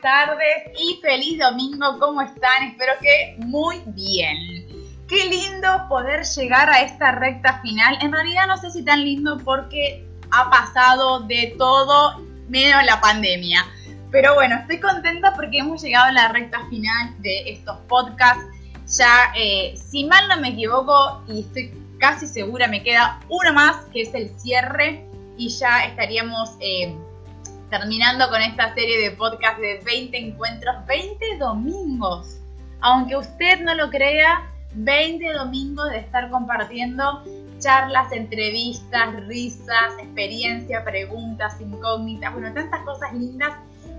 tardes y feliz domingo. ¿Cómo están? Espero que muy bien. Qué lindo poder llegar a esta recta final. En realidad no sé si tan lindo porque ha pasado de todo menos la pandemia. Pero bueno, estoy contenta porque hemos llegado a la recta final de estos podcasts. Ya, eh, si mal no me equivoco, y estoy casi segura, me queda uno más, que es el cierre, y ya estaríamos eh, terminando con esta serie de podcast de 20 encuentros, 20 domingos. Aunque usted no lo crea, 20 domingos de estar compartiendo charlas, entrevistas, risas, experiencia, preguntas, incógnitas, bueno, tantas cosas lindas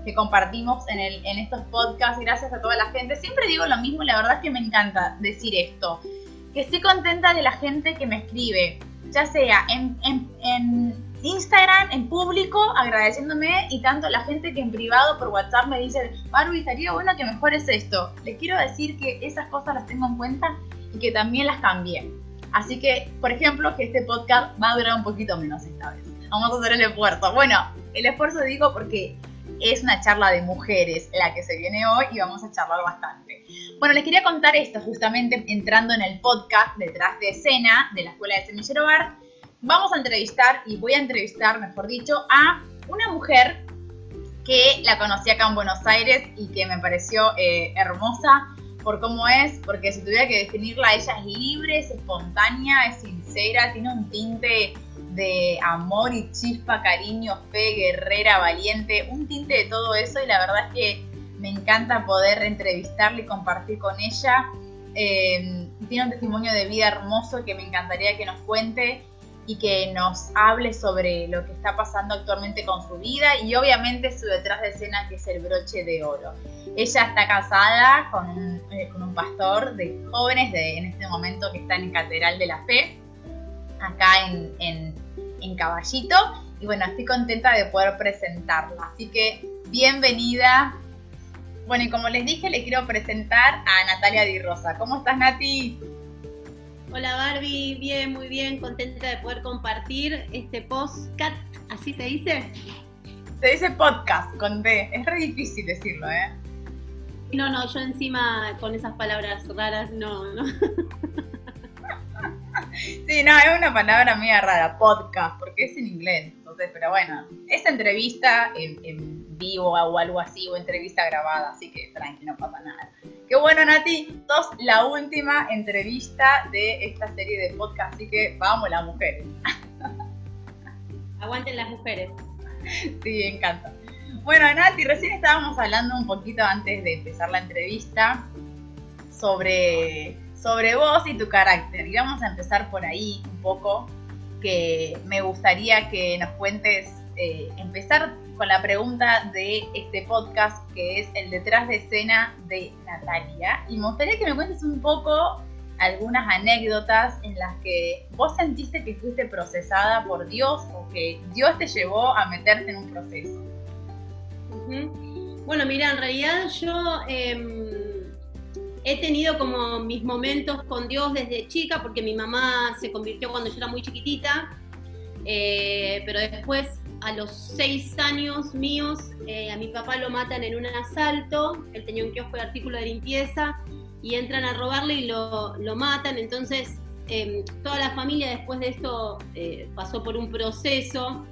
que compartimos en, en estos podcasts. Gracias a toda la gente. Siempre digo lo mismo, la verdad es que me encanta decir esto. Que estoy contenta de la gente que me escribe, ya sea en, en Instagram en público agradeciéndome y tanto la gente que en privado por WhatsApp me dice, Barbie, estaría bueno que mejores esto. Le quiero decir que esas cosas las tengo en cuenta y que también las cambié. Así que, por ejemplo, que este podcast va a durar un poquito menos esta vez. Vamos a hacer el esfuerzo. Bueno, el esfuerzo digo porque es una charla de mujeres la que se viene hoy y vamos a charlar bastante. Bueno, les quería contar esto justamente entrando en el podcast detrás de escena de la Escuela de Semillero Bar vamos a entrevistar, y voy a entrevistar, mejor dicho, a una mujer que la conocí acá en Buenos Aires y que me pareció eh, hermosa por cómo es, porque si tuviera que definirla, ella es libre, es espontánea, es sincera, tiene un tinte de amor y chispa, cariño, fe, guerrera, valiente, un tinte de todo eso y la verdad es que me encanta poder entrevistarla y compartir con ella. Eh, tiene un testimonio de vida hermoso que me encantaría que nos cuente y que nos hable sobre lo que está pasando actualmente con su vida y obviamente su detrás de escena que es el broche de oro. Ella está casada con un, eh, con un pastor de jóvenes de, en este momento que está en Catedral de la Fe, acá en, en, en Caballito. Y bueno, estoy contenta de poder presentarla. Así que bienvenida. Bueno, y como les dije, le quiero presentar a Natalia Di Rosa. ¿Cómo estás, Nati? Hola Barbie, bien, muy bien, contenta de poder compartir este podcast, ¿así se dice? Se dice podcast con D, es re difícil decirlo, ¿eh? No, no, yo encima con esas palabras raras no, no. sí, no, es una palabra media rara, podcast, porque es en inglés, entonces, pero bueno, es entrevista en, vivo o algo así, o entrevista grabada, así que tranqui, no pasa nada. Qué bueno, Nati, sos la última entrevista de esta serie de podcast, así que vamos las mujeres. Aguanten las mujeres. Sí, encanta. Bueno, Nati, recién estábamos hablando un poquito antes de empezar la entrevista sobre, sobre vos y tu carácter. Y vamos a empezar por ahí un poco, que me gustaría que nos cuentes, eh, empezar con la pregunta de este podcast, que es el detrás de escena de Natalia. Y me gustaría que me cuentes un poco algunas anécdotas en las que vos sentiste que fuiste procesada por Dios o que Dios te llevó a meterte en un proceso. Bueno, mira, en realidad yo em, he tenido como mis momentos con Dios desde chica, porque mi mamá se convirtió cuando yo era muy chiquitita, eh, pero después a los seis años míos, eh, a mi papá lo matan en un asalto, él tenía un kiosco de artículo de limpieza, y entran a robarle y lo, matan, entonces em, toda la familia después de esto eh, pasó por un proceso,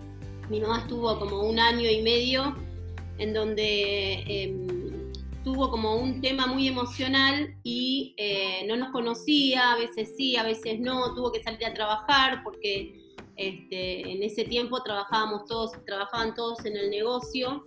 mi mamá estuvo como un año y medio en donde em, tuvo como un tema muy emocional y eh, no nos conocía, a veces sí, a veces no, tuvo que salir a trabajar porque este, en ese tiempo trabajábamos todos, trabajaban todos en el negocio.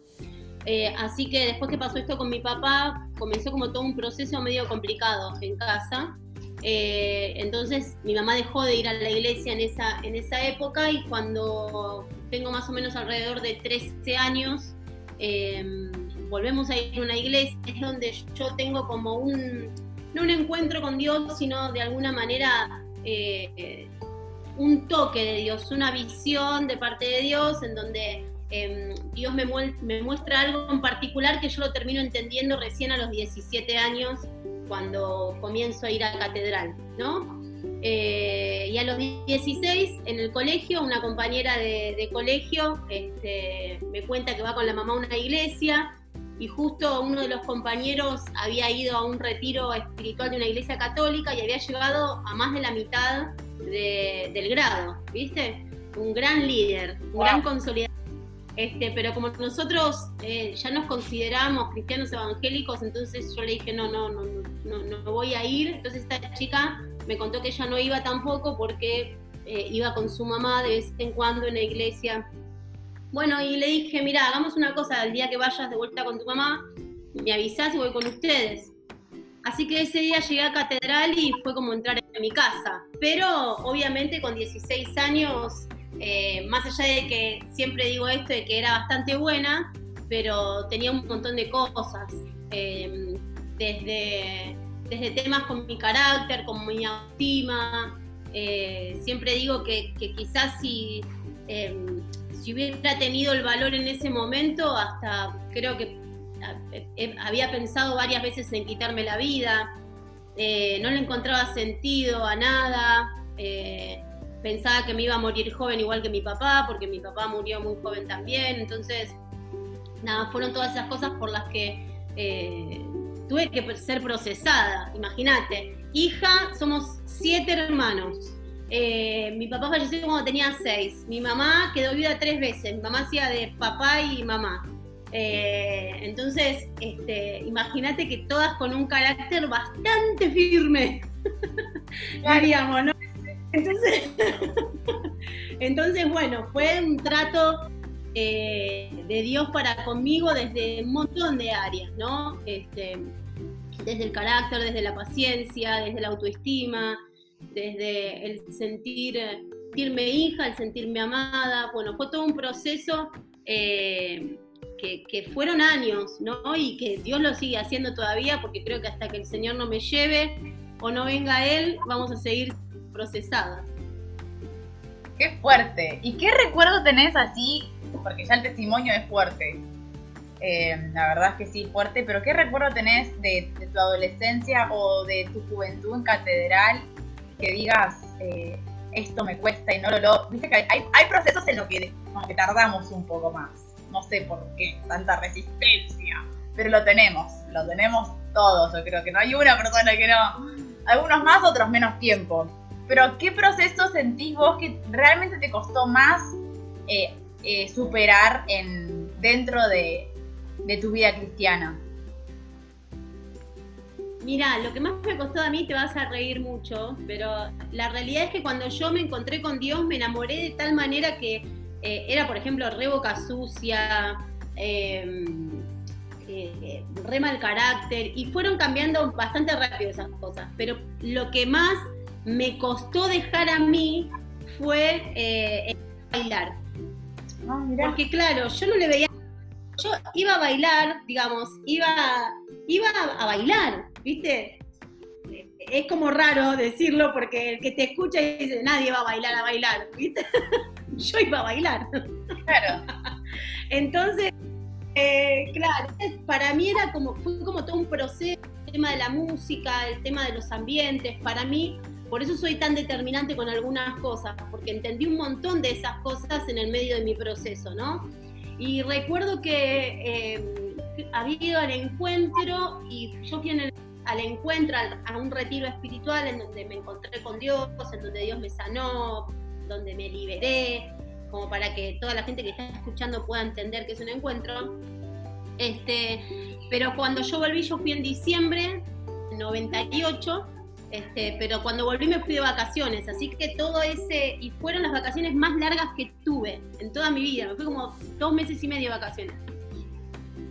Eh, así que después que pasó esto con mi papá, comenzó como todo un proceso medio complicado en casa. Eh, entonces mi mamá dejó de ir a la iglesia en esa, en esa época y cuando tengo más o menos alrededor de 13 años, em, volvemos a ir a una iglesia, es donde yo tengo como un, no un encuentro con Dios, sino de alguna manera eh, un toque de Dios, una visión de parte de Dios en donde em, Dios me, muestra algo en particular que yo lo termino entendiendo recién a los 17 años cuando comienzo a ir a catedral, ¿no? Eh, y a los 16 en el colegio, una compañera de, colegio este, me cuenta que va con la mamá a una iglesia y justo uno de los compañeros había ido a un retiro espiritual de una iglesia católica y había llegado a más de la mitad del grado, ¿viste? Un gran líder, un gran consolidador. Este, pero como nosotros eh, ya nos consideramos cristianos evangélicos, entonces yo le dije, no, no, no, no, no voy a ir. Entonces esta chica me contó que ella no iba tampoco porque eh, iba con su mamá de vez en cuando en la iglesia bueno, y le dije, mira, hagamos una cosa, el día que vayas de vuelta con tu mamá, me avisás y voy con ustedes. Así que ese día llegué a Catedral y fue como entrar en mi casa. Pero obviamente con 16 años, eh, más allá de que siempre digo esto de que era bastante buena, pero tenía un montón de cosas. Eh, desde, desde temas con mi carácter, con mi autoestima. Eh, siempre digo que, que quizás si si hubiera tenido el valor en ese momento, hasta creo que eh, eh, había pensado varias veces en quitarme la vida, eh, no le encontraba sentido a nada, pensaba que me iba a morir joven igual que mi papá, porque mi papá murió muy joven también, entonces, nada, fueron todas esas cosas por las que tuve que ser procesada, imagínate, hija, somos siete hermanos, eh, mi papá falleció cuando tenía seis. Mi mamá quedó viuda tres veces. Mi mamá hacía de papá y mamá. Eh, entonces, este, imagínate que todas con un carácter bastante firme. Diríamos, ¿no? Entonces, entonces, bueno, fue un trato eh, de Dios para conmigo desde un montón de áreas, ¿no? Este, desde el carácter, desde la paciencia, desde la autoestima, desde el sentir, sentirme hija, el sentirme amada, bueno, fue todo un proceso eh, que, fueron años, ¿no? Y que Dios lo sigue haciendo todavía, porque creo que hasta que el Señor no me lleve o no venga Él, vamos a seguir procesadas. Qué fuerte. ¿Y qué recuerdo tenés así? Porque ya el testimonio es fuerte. Eh, la verdad es que sí, fuerte, pero ¿qué recuerdo tenés de, tu adolescencia o de tu juventud en catedral que digas, eh, esto me cuesta y no lo logro. Viste que hay, hay procesos en los que, que tardamos un poco más. No sé por qué, tanta resistencia. Pero lo tenemos, lo tenemos todos. Yo creo que no hay una persona que no. Algunos más, otros menos tiempo. Pero ¿qué proceso sentís vos que realmente te costó más eh, eh, superar en, dentro de, de tu vida cristiana? Mira, lo que más me costó a mí te vas a reír mucho, pero la realidad es que cuando yo me encontré con Dios me enamoré de tal manera que eh, era, por ejemplo, re boca sucia, em, eh, re mal carácter, y fueron cambiando bastante rápido esas cosas. Pero lo que más me costó dejar a mí fue eh, bailar. Ah, Porque claro, yo no le veía yo iba a bailar, digamos, iba, iba a bailar, ¿viste? Es como raro decirlo porque el que te escucha dice, nadie va a bailar a bailar, ¿viste? Yo iba a bailar. Claro. Entonces, eh, claro, para mí era como, fue como todo un proceso, el tema de la música, el tema de los ambientes, para mí, por eso soy tan determinante con algunas cosas, porque entendí un montón de esas cosas en el medio de mi proceso, ¿no? Y recuerdo que eh, había ido al encuentro y yo fui al encuentro, a un retiro espiritual en donde me encontré con Dios, en donde Dios me sanó, donde me liberé, como para que toda la gente que está escuchando pueda entender que es un encuentro. Este, pero cuando yo volví, yo fui en diciembre 98 este, pero cuando volví me fui de vacaciones, así que todo ese, y fueron las vacaciones más largas que tuve en toda mi vida, me fui como dos meses y medio de vacaciones.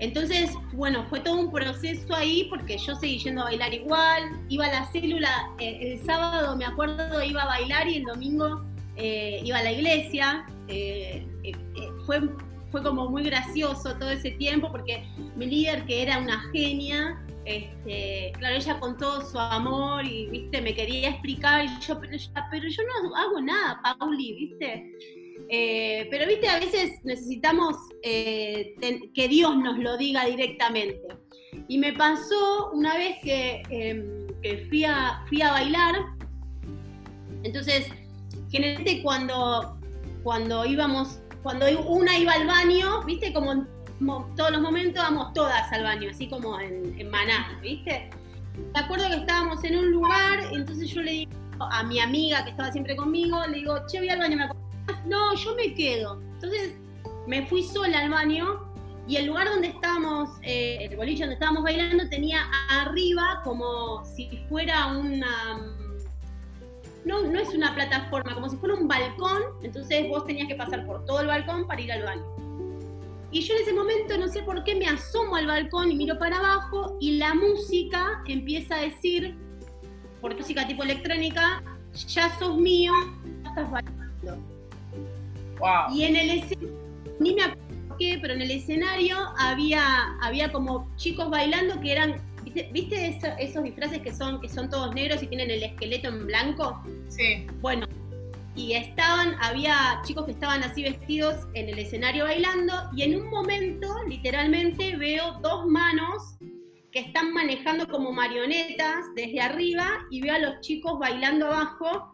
Entonces, bueno, fue todo un proceso ahí porque yo seguí yendo a bailar igual, iba a la célula, eh, el sábado me acuerdo iba a bailar y el domingo eh, iba a la iglesia. Eh, fue, fue como muy gracioso todo ese tiempo porque mi líder, que era una genia, este, claro, ella con todo su amor y, viste, me quería explicar, y yo, pero, yo, no hago nada, Pauli, viste. Eh, pero, viste, a veces necesitamos eh, que Dios nos lo diga directamente. Y me pasó una vez que, em, fui, a, fui a bailar, entonces, generalmente cuando, cuando íbamos, cuando una iba al baño, viste, como todos los momentos vamos todas al baño, así como en, en maná, ¿viste? Me acuerdo que estábamos en un lugar, entonces yo le digo a mi amiga que estaba siempre conmigo, le digo, che, voy al baño, ¿me acompañas? No, yo me quedo. Entonces me fui sola al baño y el lugar donde estábamos, eh, el boliche donde estábamos bailando, tenía arriba como si fuera una. No, no es una plataforma, como si fuera un balcón. Entonces vos tenías que pasar por todo el balcón para ir al baño. Y yo en ese momento, no sé por qué, me asomo al balcón y miro para abajo y la música empieza a decir, por música tipo electrónica, ya sos mío, ya estás bailando. Wow. Y en el escenario, ni me acuerdo qué, pero en el escenario había, había como chicos bailando que eran, ¿viste, ¿viste eso- esos disfraces que son, que son todos negros y tienen el esqueleto en blanco? Sí. Bueno, y estaban, había chicos que estaban así vestidos en el escenario bailando y en un momento, literalmente, veo dos manos que están manejando como marionetas desde arriba y veo a los chicos bailando abajo,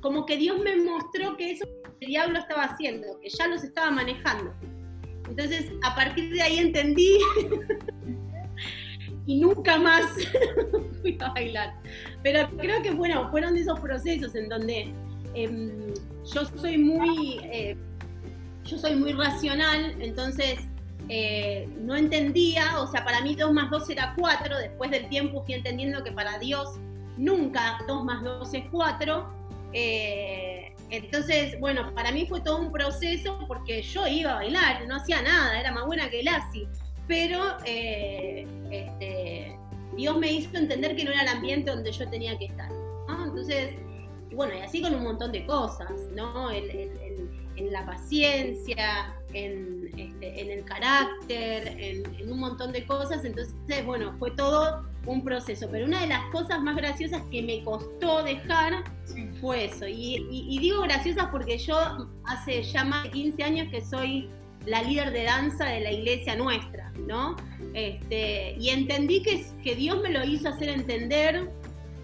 como que Dios me mostró que eso el diablo estaba haciendo, que ya los estaba manejando. Entonces, a partir de ahí entendí y nunca más fui a bailar. Pero creo que bueno, fueron esos procesos en donde em, yo soy muy eh, yo soy muy racional, entonces eh, no entendía, o sea, para mí 2 más 2 era 4, después del tiempo fui entendiendo que para Dios nunca 2 más 2 es 4. Eh, entonces, bueno, para mí fue todo un proceso porque yo iba a bailar, no hacía nada, era más buena que Lassie, pero eh, este, Dios me hizo entender que no era el ambiente donde yo tenía que estar. Entonces, bueno, y así con un montón de cosas, ¿no? En la paciencia, en, este, en el carácter, en, en un montón de cosas. Entonces, bueno, fue todo un proceso. Pero una de las cosas más graciosas que me costó dejar Sí. fue eso. Y, y- y digo graciosas porque yo hace ya más de 15 años que soy la líder de danza de la iglesia nuestra, ¿no? Este, y entendí que, que Dios me lo hizo hacer entender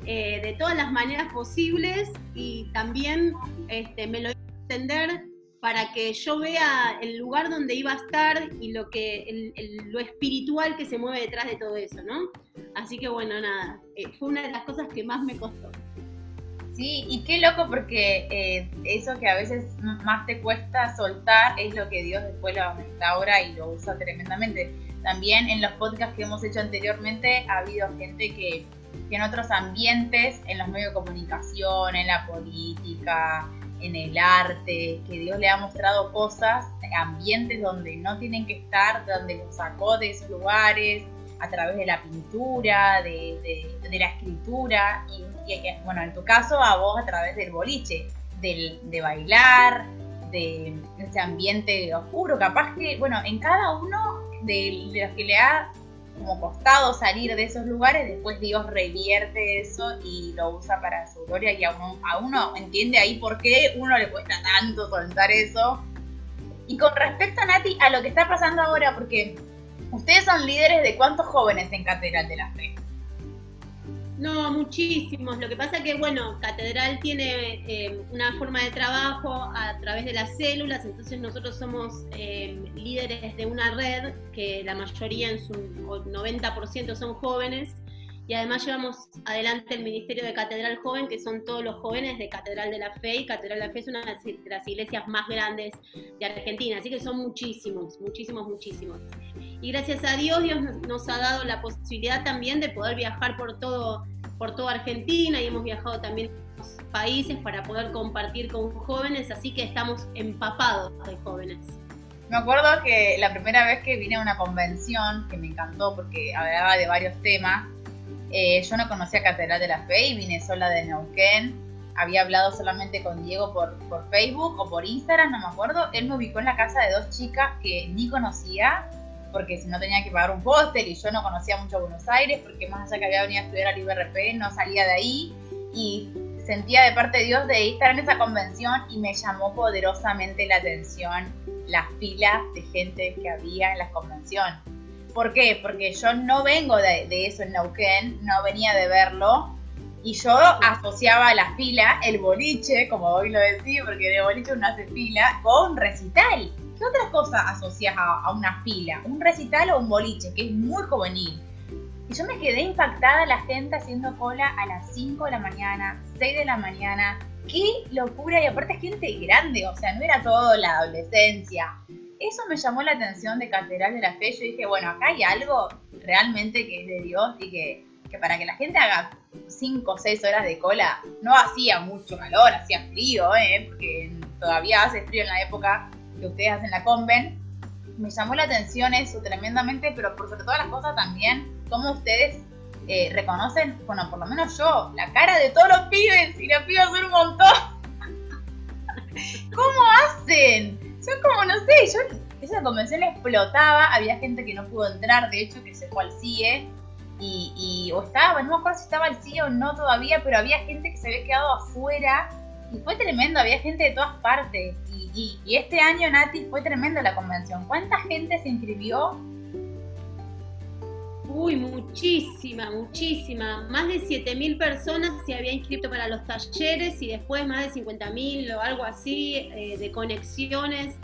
eh, de todas las maneras posibles y también este, me lo hizo entender para que yo vea el lugar donde iba a estar y lo que lo espiritual que se mueve detrás de todo eso, ¿no? Así que bueno, nada, eh, fue una de las cosas que más me costó. Sí, y qué loco porque eh, eso que a veces más te cuesta soltar es lo que Dios después lo restaura y lo usa tremendamente. También en los podcasts que hemos hecho anteriormente ha habido gente que, que en otros ambientes, en los medios de comunicación, en la política, en el arte, que Dios le ha mostrado cosas, ambientes donde no tienen que estar, donde los sacó de esos lugares, a través de la pintura, de, de- de la escritura, y, y, bueno, en tu caso a vos a través del boliche, del, de bailar, de ese ambiente oscuro, capaz que, bueno, en cada uno de, de los que le ha como costado salir de esos lugares, después Dios revierte eso y lo usa para su gloria y a uno, a uno entiende ahí por qué uno le cuesta tanto soltar eso. Y con respecto a Nati, a lo que está pasando ahora, porque ustedes son líderes de cuántos jóvenes en Catedral de la Fe. No, muchísimos. Lo que pasa que, bueno, Catedral tiene eh, una forma de trabajo a través de las células, entonces nosotros somos eh, líderes de una red que la mayoría, en su 90% son jóvenes, y además llevamos adelante el Ministerio de Catedral Joven, que son todos los jóvenes de Catedral de la Fe, y Catedral de la Fe es una de las iglesias más grandes de Argentina, así que son muchísimos, muchísimos, muchísimos. Y gracias a Dios, Dios nos, ha dado la posibilidad también de poder viajar por todo, por toda Argentina y hemos viajado también a otros países para poder compartir con jóvenes, así que estamos empapados de jóvenes. Me acuerdo que la primera vez que vine a una convención, que me encantó porque hablaba de varios temas, eh, yo no conocía Catedral de la Fe y vine sola de Neuquén. Había hablado solamente con Diego por, por Facebook o por Instagram, no me acuerdo. Él me ubicó en la casa de dos chicas que ni conocía, porque si no tenía que pagar un hostel y yo no conocía mucho Buenos Aires, porque más allá que había venido a estudiar al IBRP, no salía de ahí. Y sentía de parte de Dios de estar en esa convención y me llamó poderosamente la atención las filas de gente que había en la convención. ¿Por qué? Porque yo no vengo de, de eso en Neuquén, no venía de verlo, y yo asociaba a la fila, el boliche, como hoy lo decía, porque de boliche uno hace fila, con recital. ¿Qué otras cosas asocias a, una fila? ¿Un recital o un boliche? Que es muy juvenil. Y yo me quedé impactada la gente haciendo cola a las 5 de la mañana, 6 de la mañana. ¡Qué locura! Y aparte gente grande, o sea, no era todo la adolescencia. Eso me llamó la atención de Catedral de la Fe. Yo dije, bueno, acá hay algo realmente que es de Dios y que, que para que la gente haga 5 o 6 horas de cola, no hacía mucho calor, hacía frío, ¿eh? porque todavía hace frío en la época que ustedes hacen la conven. Me llamó la atención eso tremendamente, pero por sobre todas las cosas también, cómo ustedes eh, reconocen, bueno, por lo menos yo, la cara de todos los pibes y la pibas son un montón. ¿Cómo hacen? Son como, no sé, yo, esa convención explotaba, había gente que no pudo entrar, de hecho, que se fue al CIE, y, o estaba, no me acuerdo si estaba al CIE o no todavía, pero había gente que se había quedado afuera, y fue tremendo, había gente de todas partes, y, y este año, Nati, fue tremendo la convención. ¿Cuánta gente se inscribió? Uy, muchísima, muchísima. Más de 7.000 personas se había inscrito para los talleres y después más de 50.000 o algo así eh, de conexiones.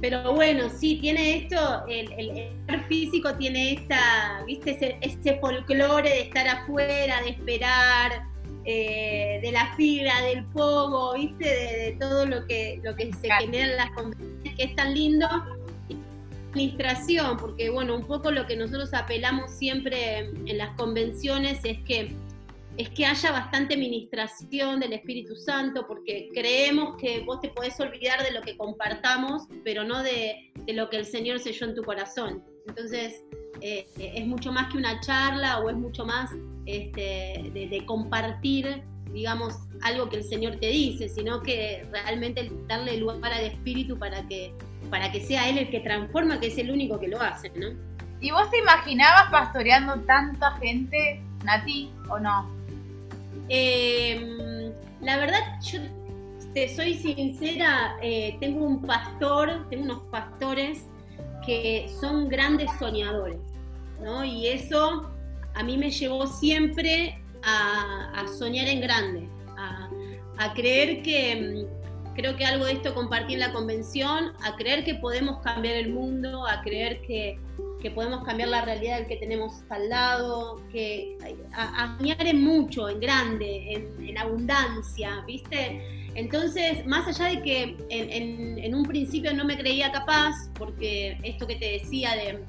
Pero bueno, sí, tiene esto, el, el, físico tiene esta, viste, ese, folclore de estar afuera, de esperar, eh, de la fila, del pogo, viste, de, todo lo que, lo que se genera en las convenciones, que es tan lindo. Administración, porque bueno, un poco lo que nosotros apelamos siempre en las convenciones es que es que haya bastante administración del Espíritu Santo, porque creemos que vos te podés olvidar de lo que compartamos, pero no de, lo que el Señor selló en tu corazón. Entonces, eh, es mucho más que una charla o es mucho más este, de, compartir, digamos, algo que el Señor te dice, sino que realmente darle lugar al Espíritu para que para que sea él el que transforma, que es el único que lo hace, ¿no? ¿Y vos te imaginabas pastoreando tanta gente, Nati, o no? Em, la verdad, yo te soy sincera, eh, tengo un pastor, tengo unos pastores que son grandes soñadores, ¿no? Y eso a mí me llevó siempre a, soñar en grande, a creer que creo que algo de esto compartí en la convención, a creer que podemos cambiar el mundo, a creer que, podemos cambiar la realidad del que tenemos al lado, que a, soñar en mucho, en grande, en, abundancia, ¿viste? Entonces, más allá de que en, un principio no me creía capaz, porque esto que te decía de,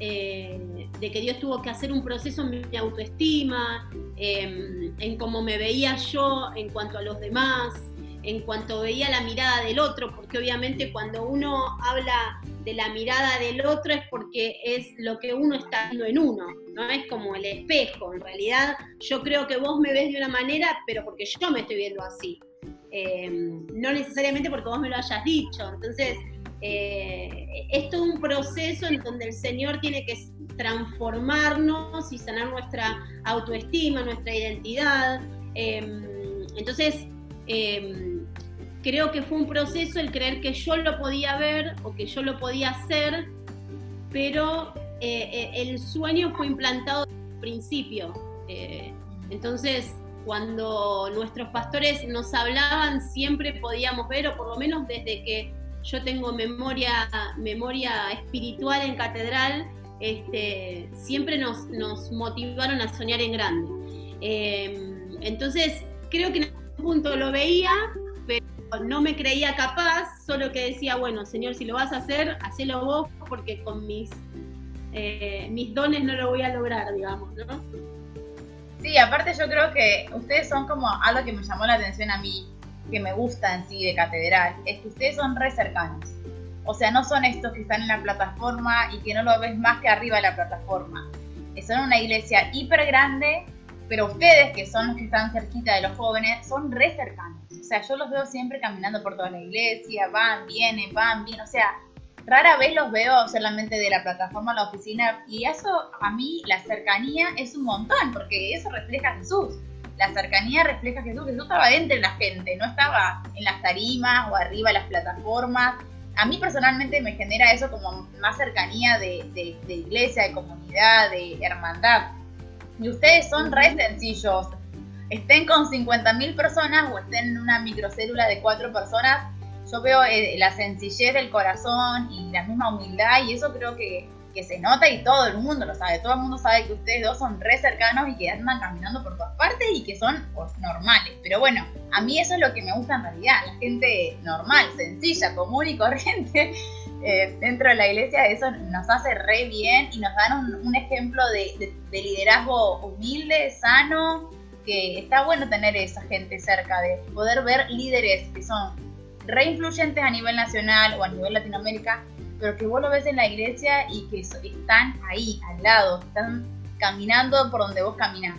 eh, de que Dios tuvo que hacer un proceso en mi autoestima, em, en cómo me veía yo en cuanto a los demás, en cuanto veía la mirada del otro, porque obviamente cuando uno habla de la mirada del otro es porque es lo que uno está viendo en uno, no es como el espejo, en realidad yo creo que vos me ves de una manera, pero porque yo me estoy viendo así, em, no necesariamente porque vos me lo hayas dicho, entonces eh, es todo un proceso en donde el Señor tiene que transformarnos y sanar nuestra autoestima, nuestra identidad, em, entonces Em, creo que fue un proceso el creer que yo lo podía ver o que yo lo podía hacer, pero eh, eh, el sueño fue implantado desde el principio. Eh, entonces, cuando nuestros pastores nos hablaban, siempre podíamos ver, o por lo menos desde que yo tengo memoria, memoria espiritual en catedral, este, siempre nos, nos motivaron a soñar en grande. Em, entonces, creo que punto lo veía, pero no me creía capaz, solo que decía, bueno, Señor, si lo vas a hacer, hacelo vos, porque con mis, eh, mis dones no lo voy a lograr, digamos, ¿no? Sí, aparte yo creo que ustedes son como algo que me llamó la atención a mí, que me gusta en sí de catedral, es que ustedes son re cercanos. O sea, no son estos que están en la plataforma y que no lo ves más que arriba de la plataforma. Son una iglesia hiper grande pero ustedes, que son los que están cerquita de los jóvenes, son re cercanos. O sea, yo los veo siempre caminando por toda la iglesia, van, vienen, van, vienen. O sea, rara vez los veo solamente de la plataforma a la oficina. Y eso, a mí, la cercanía es un montón, porque eso refleja a Jesús. La cercanía refleja a Jesús. Jesús estaba entre la gente, no estaba en las tarimas o arriba de las plataformas. A mí personalmente me genera eso como más cercanía de, de iglesia, de comunidad, de hermandad y ustedes son re sencillos. Estén con 50.000 personas o estén en una microcélula de cuatro personas, yo veo eh, la sencillez del corazón y la misma humildad y eso creo que, que, se nota y todo el mundo lo sabe. Todo el mundo sabe que ustedes dos son re cercanos y que andan caminando por todas partes y que son pues, normales. Pero bueno, a mí eso es lo que me gusta en realidad, la gente normal, sencilla, común y corriente. Eh, dentro de la iglesia eso nos hace re bien y nos dan un, ejemplo de, de liderazgo humilde, sano, que está bueno tener esa gente cerca, de poder ver líderes que son re influyentes a nivel nacional o a nivel Latinoamérica, pero que vos lo ves en la iglesia y que están ahí, al lado, están caminando por donde vos caminás.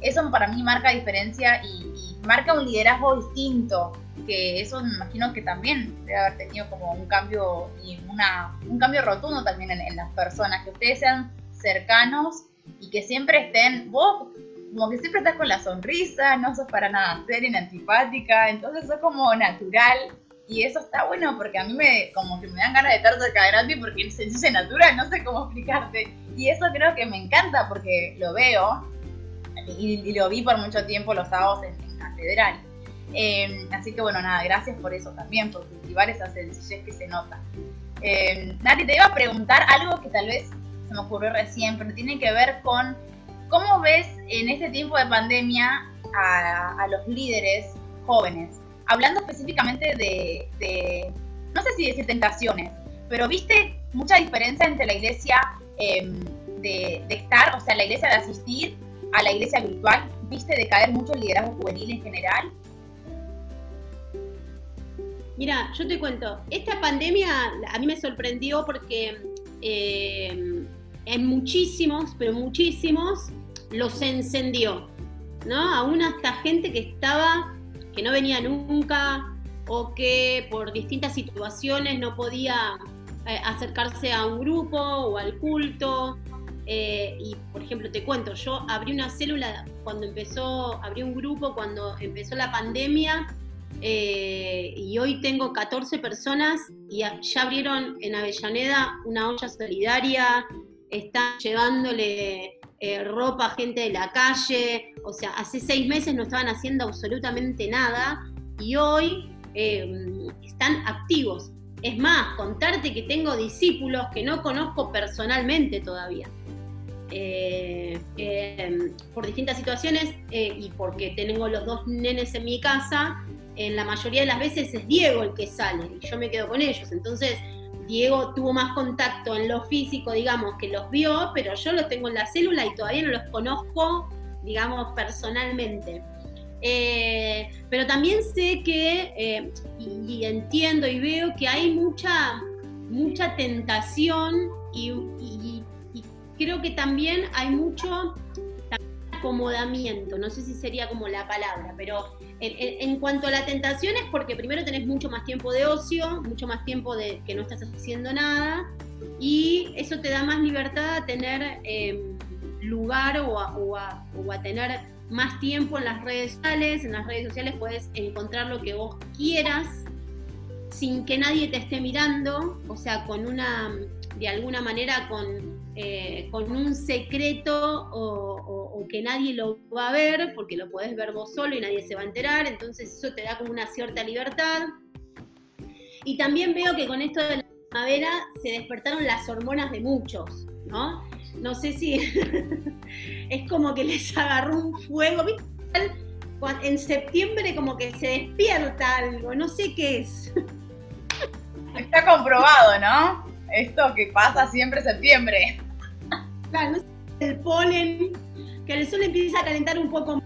Eso para mí marca diferencia y, marca un liderazgo distinto, que eso me imagino que también debe haber tenido como un cambio y una, un cambio rotundo también en, en las personas, que ustedes sean cercanos y que siempre estén, vos como que siempre estás con la sonrisa, no sos para nada seria ni antipática, entonces sos como natural y eso está bueno porque a mí me como que me dan ganas de estar cerca de Nati porque se dice natural, no sé cómo explicarte. Y eso creo que me encanta porque lo veo y, lo vi por mucho tiempo los sábados en, Catedral. Eh, así que bueno, nada, gracias por eso también, por cultivar esa sencillez que se nota. Eh, Nati, te iba a preguntar algo que tal vez se me ocurrió recién, pero tiene que ver con ¿Cómo ves en este tiempo de pandemia a, los líderes jóvenes? Hablando específicamente de, no sé si decir tentaciones, pero viste mucha diferencia entre la iglesia em, de, estar, o sea, la iglesia de asistir a la iglesia virtual, viste de caer mucho el liderazgo juvenil en general. Mira, yo te cuento, esta pandemia a mí me sorprendió porque em, en muchísimos, pero muchísimos, los encendió, ¿no? Aún hasta gente que estaba, que no venía nunca o que por distintas situaciones no podía eh, acercarse a un grupo o al culto. Eh, y por ejemplo, te cuento, yo abrí una célula cuando empezó, abrí un grupo cuando empezó la pandemia eh, y hoy tengo 14 personas y ya abrieron en Avellaneda una olla solidaria, están llevándole eh, ropa gente de la calle, o sea, hace seis meses no estaban haciendo absolutamente nada y hoy eh, están activos. Es más, contarte que tengo discípulos que no conozco personalmente todavía. Eh, por distintas situaciones y porque tengo los dos nenes en mi casa, en la mayoría de las veces es Diego el que sale y yo me quedo con ellos. Entonces, Diego tuvo más contacto en lo físico, digamos, que los vio, pero yo los tengo en la célula y todavía no los conozco, digamos, personalmente. Eh, pero también sé que, eh, y, entiendo y veo que hay mucha, mucha tentación y, creo que también hay mucho acomodamiento, no sé si sería como la palabra, pero en, cuanto a la tentación es porque primero tenés mucho más tiempo de ocio, mucho más tiempo de que no estás haciendo nada y eso te da más libertad a tener em, lugar o a, tener más tiempo en las redes sociales. En las redes sociales puedes encontrar lo que vos quieras sin que nadie te esté mirando, o sea, con una, de alguna manera, con eh, con un secreto o, que nadie lo va a ver, porque lo podés ver vos solo y nadie se va a enterar, entonces eso te da como una cierta libertad. Y también veo que con esto de la primavera se despertaron las hormonas de muchos, ¿no? No sé si es como que les agarró un fuego, ¿viste? En septiembre como que se despierta algo, no sé qué es. Está comprobado, ¿no? esto que pasa siempre en septiembre. Claro, el polen, que el sol empieza a calentar un poco más,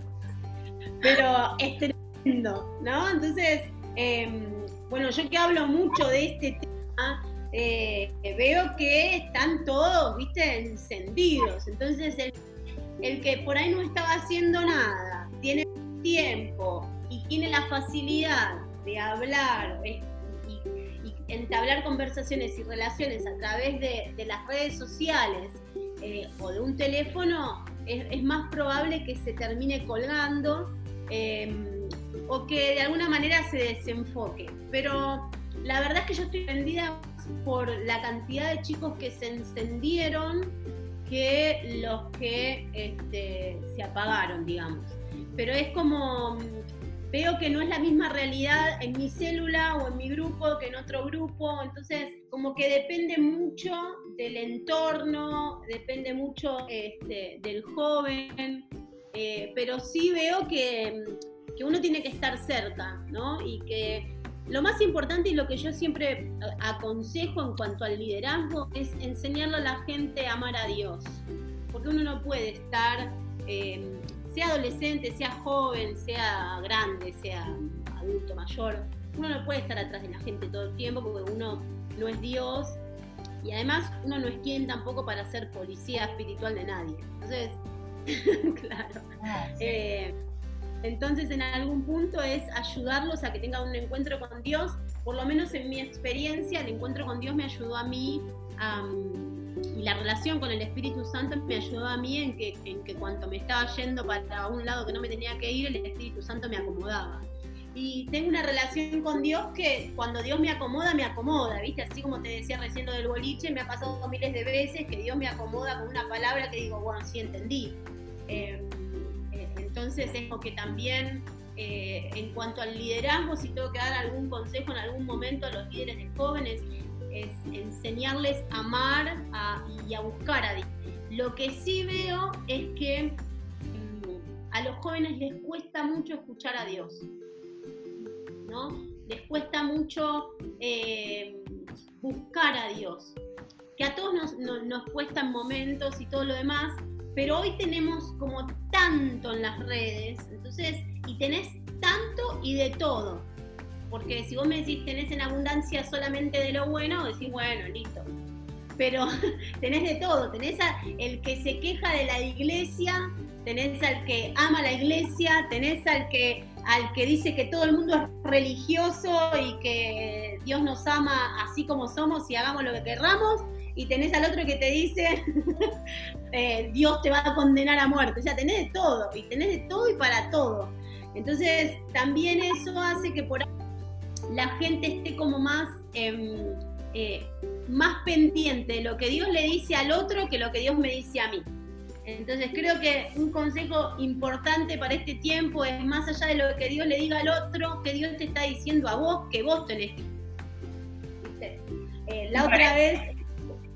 pero es tremendo, ¿no? Entonces, em, bueno, yo que hablo mucho de este tema, eh, veo que están todos, viste, encendidos. Entonces, el, el que por ahí no estaba haciendo nada, tiene tiempo y tiene la facilidad de hablar, entablar conversaciones y relaciones a través de, las redes sociales eh, o de un teléfono, es, más probable que se termine colgando em, o que de alguna manera se desenfoque. Pero la verdad es que yo estoy vendida por la cantidad de chicos que se encendieron que los que este, se apagaron, digamos. Pero es como veo que no es la misma realidad en mi célula o en mi grupo que en otro grupo, entonces como que depende mucho del entorno, depende mucho este, del joven, eh, pero sí veo que, que, uno tiene que estar cerca, ¿no? Y que lo más importante y lo que yo siempre aconsejo en cuanto al liderazgo es enseñarle a la gente a amar a Dios, porque uno no puede estar... Eh, sea adolescente, sea joven, sea grande, sea adulto mayor, uno no puede estar atrás de la gente todo el tiempo porque uno no es Dios y además uno no es quien tampoco para ser policía espiritual de nadie. Entonces, claro. Ah, eh, entonces en algún punto es ayudarlos a que tengan un encuentro con Dios. Por lo menos en mi experiencia, el encuentro con Dios me ayudó a mí a y la relación con el Espíritu Santo me ayudó a mí en que, en que cuando me estaba yendo para un lado que no me tenía que ir, el Espíritu Santo me acomodaba. Y tengo una relación con Dios que cuando Dios me acomoda, me acomoda, ¿viste? Así como te decía recién lo del boliche, me ha pasado miles de veces que Dios me acomoda con una palabra que digo, bueno, sí entendí. Em, eh, entonces es como que también eh, en cuanto al liderazgo, si tengo que dar algún consejo en algún momento a los líderes de jóvenes, es enseñarles a amar y a buscar a Dios. Lo que sí veo es que mm, a los jóvenes les cuesta mucho escuchar a Dios, ¿no? Les cuesta mucho eh, buscar a Dios, que a todos nos, nos, nos cuestan momentos y todo lo demás, pero hoy tenemos como tanto en las redes, entonces, y tenés tanto y de todo. Porque si vos me decís tenés en abundancia solamente de lo bueno, decís, bueno, listo. Pero tenés de todo, tenés al el que se queja de la iglesia, tenés al que ama la iglesia, tenés al que, al que dice que todo el mundo es religioso y que Dios nos ama así como somos y hagamos lo que querramos, y tenés al otro que te dice eh, Dios te va a condenar a muerte. O sea, tenés de todo, y tenés de todo y para todo. Entonces, también eso hace que por la gente esté como más, em, eh, más pendiente de lo que Dios le dice al otro que lo que Dios me dice a mí. Entonces creo que un consejo importante para este tiempo es más allá de lo que Dios le diga al otro, que Dios te está diciendo a vos, que vos tenés. Eh, la otra vez...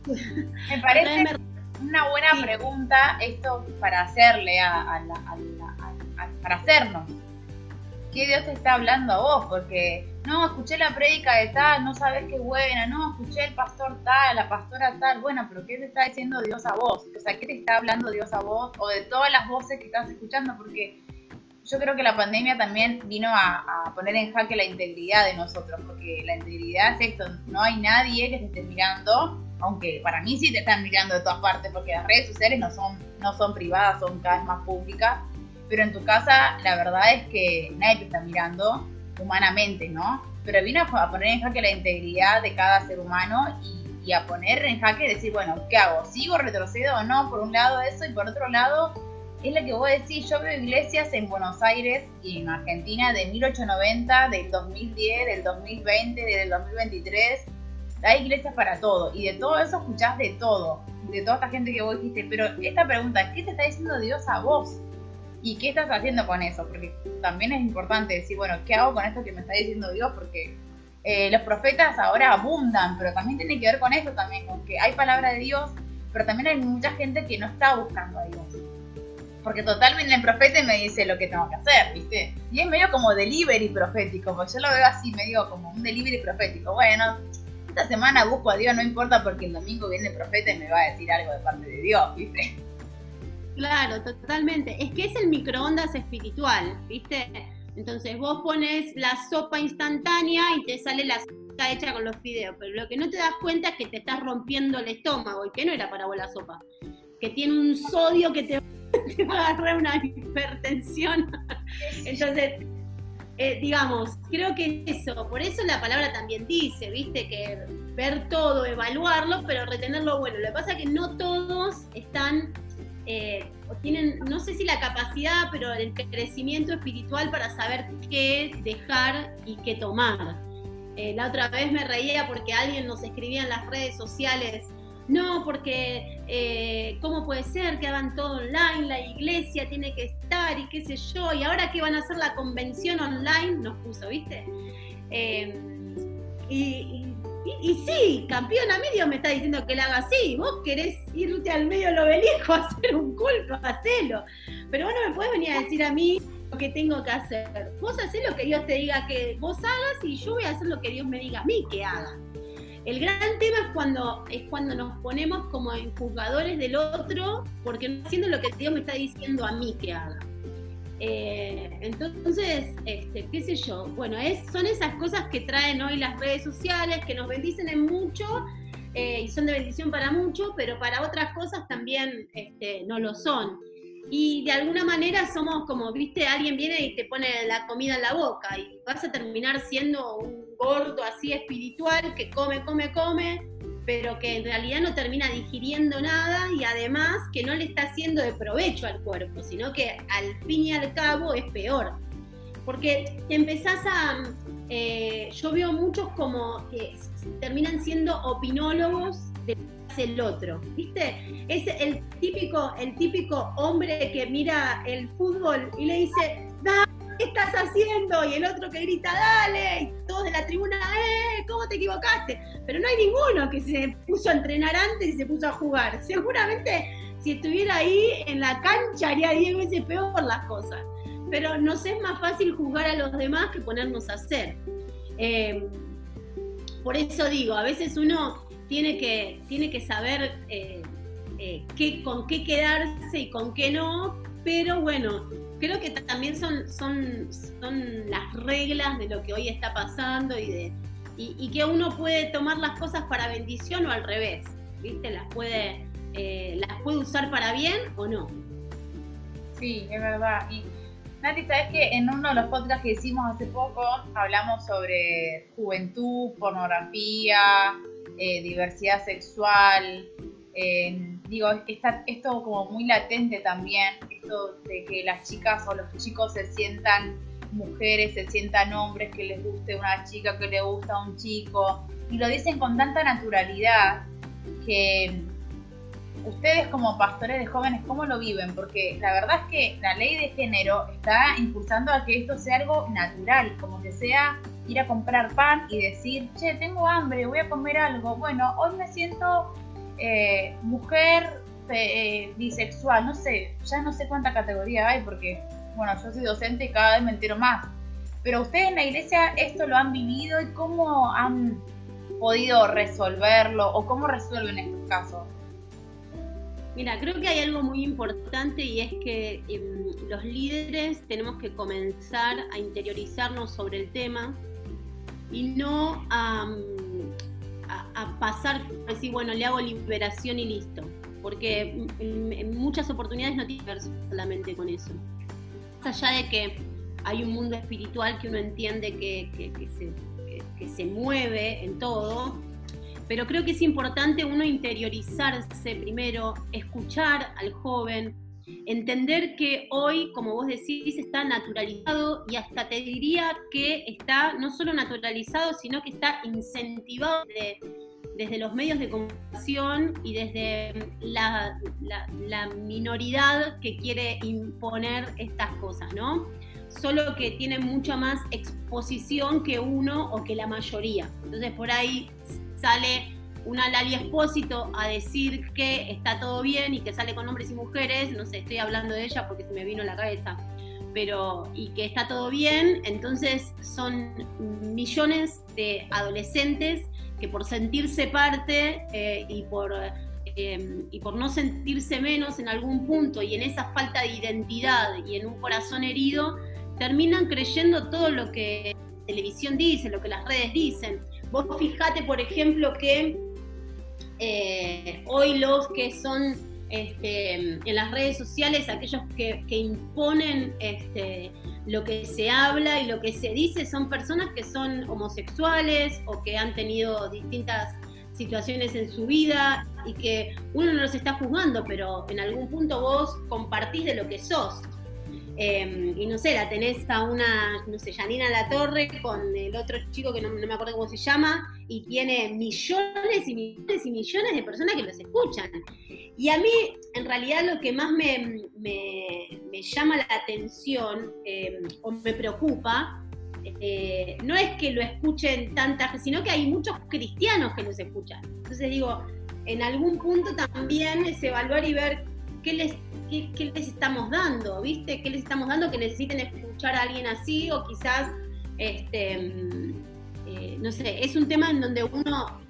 Me parece una buena pregunta esto para hacerle a, para hacernos. ¿Qué Dios te está hablando a vos? Porque no, escuché la prédica de tal, no sabes qué buena, no, escuché el pastor tal, la pastora tal, bueno, pero ¿qué te está diciendo Dios a vos? O sea, ¿qué te está hablando Dios a vos? O de todas las voces que estás escuchando, porque yo creo que la pandemia también vino a, poner en jaque la integridad de nosotros, porque la integridad es esto, no hay nadie que te esté mirando, aunque para mí sí te están mirando de todas partes, porque las redes sociales no son, no son privadas, son cada vez más públicas, pero en tu casa la verdad es que nadie te está mirando humanamente, ¿no? Pero vino a poner en jaque la integridad de cada ser humano y, a poner en jaque decir, bueno, ¿qué hago? ¿Sigo, retrocedo o no? Por un lado eso y por otro lado es lo que vos decís, yo veo iglesias en Buenos Aires y en Argentina de 1890, del 2010, del 2020, del 2023. Hay iglesias para todo y de todo eso escuchás de todo, de toda esta gente que vos dijiste. Pero esta pregunta, ¿qué te está diciendo Dios a vos? ¿Y qué estás haciendo con eso? Porque también es importante decir, bueno, ¿qué hago con esto que me está diciendo Dios? Porque eh, los profetas ahora abundan, pero también tiene que ver con esto también, con que hay palabra de Dios, pero también hay mucha gente que no está buscando a Dios. Porque totalmente el profeta me dice lo que tengo que hacer, ¿viste? Y es medio como delivery profético, porque yo lo veo así, medio como un delivery profético. Bueno, esta semana busco a Dios, no importa porque el domingo viene el profeta y me va a decir algo de parte de Dios, ¿viste? Claro, totalmente. Es que es el microondas espiritual, ¿viste? Entonces vos pones la sopa instantánea y te sale la sopa hecha con los fideos, pero lo que no te das cuenta es que te estás rompiendo el estómago y que no era para vos la sopa, que tiene un sodio que te, va a agarrar una hipertensión. Entonces, eh, digamos, creo que eso, por eso la palabra también dice, viste, que ver todo, evaluarlo, pero retener lo bueno. Lo que pasa es que no todos están eh, tienen, no sé si la capacidad, pero el crecimiento espiritual para saber qué dejar y qué tomar. Eh, la otra vez me reía porque alguien nos escribía en las redes sociales, no, porque eh, ¿cómo puede ser que hagan todo online? La iglesia tiene que estar y qué sé yo, y ahora que van a hacer la convención online, nos puso, ¿viste? Eh, y, sí, campeón a medio me está diciendo que la haga así. Vos querés irte al medio del obelisco a hacer un culto, hacelo. Pero vos no me puedes venir a decir a mí lo que tengo que hacer. Vos hacés lo que Dios te diga que vos hagas y yo voy a hacer lo que Dios me diga a mí que haga. El gran tema es cuando, es cuando nos ponemos como en juzgadores del otro porque no haciendo lo que Dios me está diciendo a mí que haga. Eh, entonces, este, qué sé yo, bueno, son esas cosas que traen hoy las redes sociales, que nos bendicen en mucho eh, y son de bendición para mucho, pero para otras cosas también este, no lo son. Y de alguna manera somos como, viste, alguien viene y te pone la comida en la boca y vas a terminar siendo un gordo así espiritual que come, come, come, pero que en realidad no termina digiriendo nada y además que no le está haciendo de provecho al cuerpo, sino que al fin y al cabo es peor. Porque te empezás a... Eh, yo veo muchos como que terminan siendo opinólogos de el otro, ¿viste? Es el típico, el típico hombre que mira el fútbol y le dice, ¿qué estás haciendo? Y el otro que grita, dale, y todos de la tribuna, ¡eh! ¿Cómo te equivocaste? Pero no hay ninguno que se puso a entrenar antes y se puso a jugar. Seguramente si estuviera ahí en la cancha haría 10 veces peor las cosas. Pero nos es más fácil juzgar a los demás que ponernos a hacer. Eh, por eso digo, a veces uno tiene que, tiene que saber eh, eh, qué, con qué quedarse y con qué no, pero bueno, creo que también son, son, son las reglas de lo que hoy está pasando y, de, y, que uno puede tomar las cosas para bendición o al revés, ¿viste? Las puede, eh, las puede usar para bien o no. Sí, es verdad. Y Nati, ¿sabes que en uno de los podcasts que hicimos hace poco hablamos sobre juventud, pornografía, eh, diversidad sexual. Eh, digo, esto como muy latente también, esto de que las chicas o los chicos se sientan mujeres, se sientan hombres, que les guste una chica, que le gusta un chico, y lo dicen con tanta naturalidad que ustedes como pastores de jóvenes, ¿cómo lo viven? Porque la verdad es que la ley de género está impulsando a que esto sea algo natural, como que sea ir a comprar pan y decir, che, tengo hambre, voy a comer algo. Bueno, hoy me siento eh, mujer eh, bisexual, no sé, ya no sé cuánta categoría hay porque, bueno, yo soy docente y cada vez me entero más. Pero ustedes en la iglesia esto lo han vivido y cómo han podido resolverlo o cómo resuelven estos casos. Mira, creo que hay algo muy importante y es que em, los líderes tenemos que comenzar a interiorizarnos sobre el tema y no a, a decir, bueno, le hago liberación y listo. Porque en, muchas oportunidades no tiene que ver solamente con eso. Allá de que hay un mundo espiritual que uno entiende que, que se mueve en todo, pero creo que es importante uno interiorizarse primero, escuchar al joven, entender que hoy, como vos decís, está naturalizado y hasta te diría que está no solo naturalizado, sino que está incentivado desde los medios de comunicación y desde la, la, minoridad que quiere imponer estas cosas, ¿no? Solo que tiene mucha más exposición que uno o que la mayoría. Entonces por ahí sale una Lali Espósito a decir que está todo bien y que sale con hombres y mujeres, no sé, estoy hablando de ella porque se me vino la cabeza, pero y que está todo bien, entonces son millones de adolescentes que por sentirse parte eh, y por em, y por no sentirse menos en algún punto y en esa falta de identidad y en un corazón herido, terminan creyendo todo lo que la televisión dice, lo que las redes dicen. Vos fijate, por ejemplo, que eh, hoy los que son este, en las redes sociales, aquellos que, imponen este, lo que se habla y lo que se dice, son personas que son homosexuales o que han tenido distintas situaciones en su vida y que uno no los está juzgando, pero en algún punto vos compartís de lo que sos. Em, y no sé, la tenés a una, no sé, Janina La Torre con el otro chico que no, me acuerdo cómo se llama, y tiene millones y millones y millones de personas que los escuchan. Y a mí, en realidad, lo que más me, llama la atención em, o me preocupa, eh, no es que lo escuchen tantas, sino que hay muchos cristianos que los escuchan. Entonces digo, en algún punto también es evaluar y ver qué les, qué, les estamos dando, ¿viste? ¿Qué les estamos dando que necesiten escuchar a alguien así o quizás, este, mm, eh, no sé, es un tema en donde uno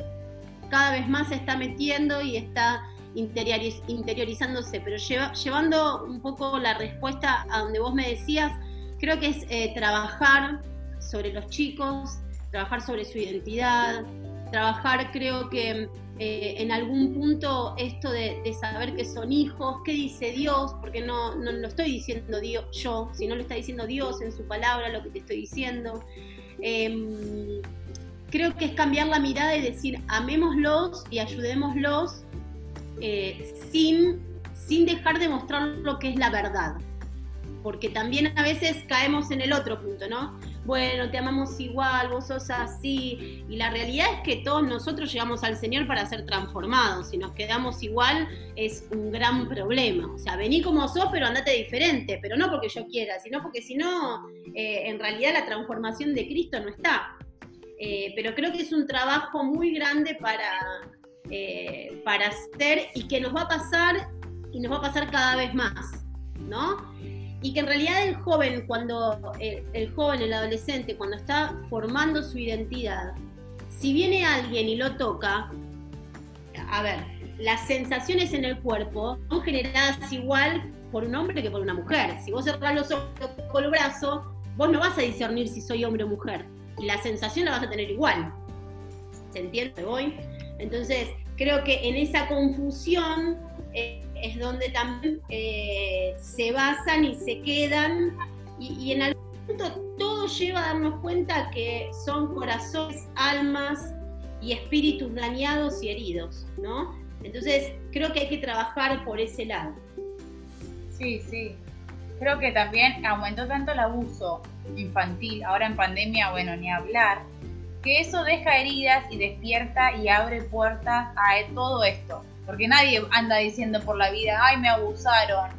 cada vez más se está metiendo y está interiorizándose, pero llevando un poco la respuesta a donde vos me decías, creo que es eh, trabajar sobre los chicos, trabajar sobre su identidad, trabajar creo que eh, en algún punto esto de, saber que son hijos, qué dice Dios, porque no, no lo estoy diciendo Dios, yo, sino lo está diciendo Dios en su palabra, lo que te estoy diciendo. Em, creo que es cambiar la mirada y decir, amémoslos y ayudémoslos eh, sin, sin dejar de mostrar lo que es la verdad. Porque también a veces caemos en el otro punto, ¿no? Bueno, te amamos igual, vos sos así. Y la realidad es que todos nosotros llegamos al Señor para ser transformados. Si nos quedamos igual es un gran problema. O sea, vení como sos, pero andate diferente. Pero no porque yo quiera, sino porque si no, eh, en realidad la transformación de Cristo no está. Eh, pero creo que es un trabajo muy grande para, eh, para hacer y que nos va a pasar y nos va a pasar cada vez más, ¿no? Y que en realidad el joven, cuando eh, el, joven, el adolescente, cuando está formando su identidad, si viene alguien y lo toca, a ver, las sensaciones en el cuerpo son generadas igual por un hombre que por una mujer. Si vos cerrás los ojos con el brazo, vos no vas a discernir si soy hombre o mujer. Y la sensación la vas a tener igual. ¿Se entiende hoy? Entonces, creo que en esa confusión eh, es donde también eh, se basan y se quedan y, en algún punto todo lleva a darnos cuenta que son corazones, almas y espíritus dañados y heridos, ¿no? Entonces creo que hay que trabajar por ese lado. Sí, sí. Creo que también aumentó tanto el abuso infantil, ahora en pandemia, bueno, ni hablar, que eso deja heridas y despierta y abre puertas a todo esto. Porque nadie anda diciendo por la vida, ay, me abusaron.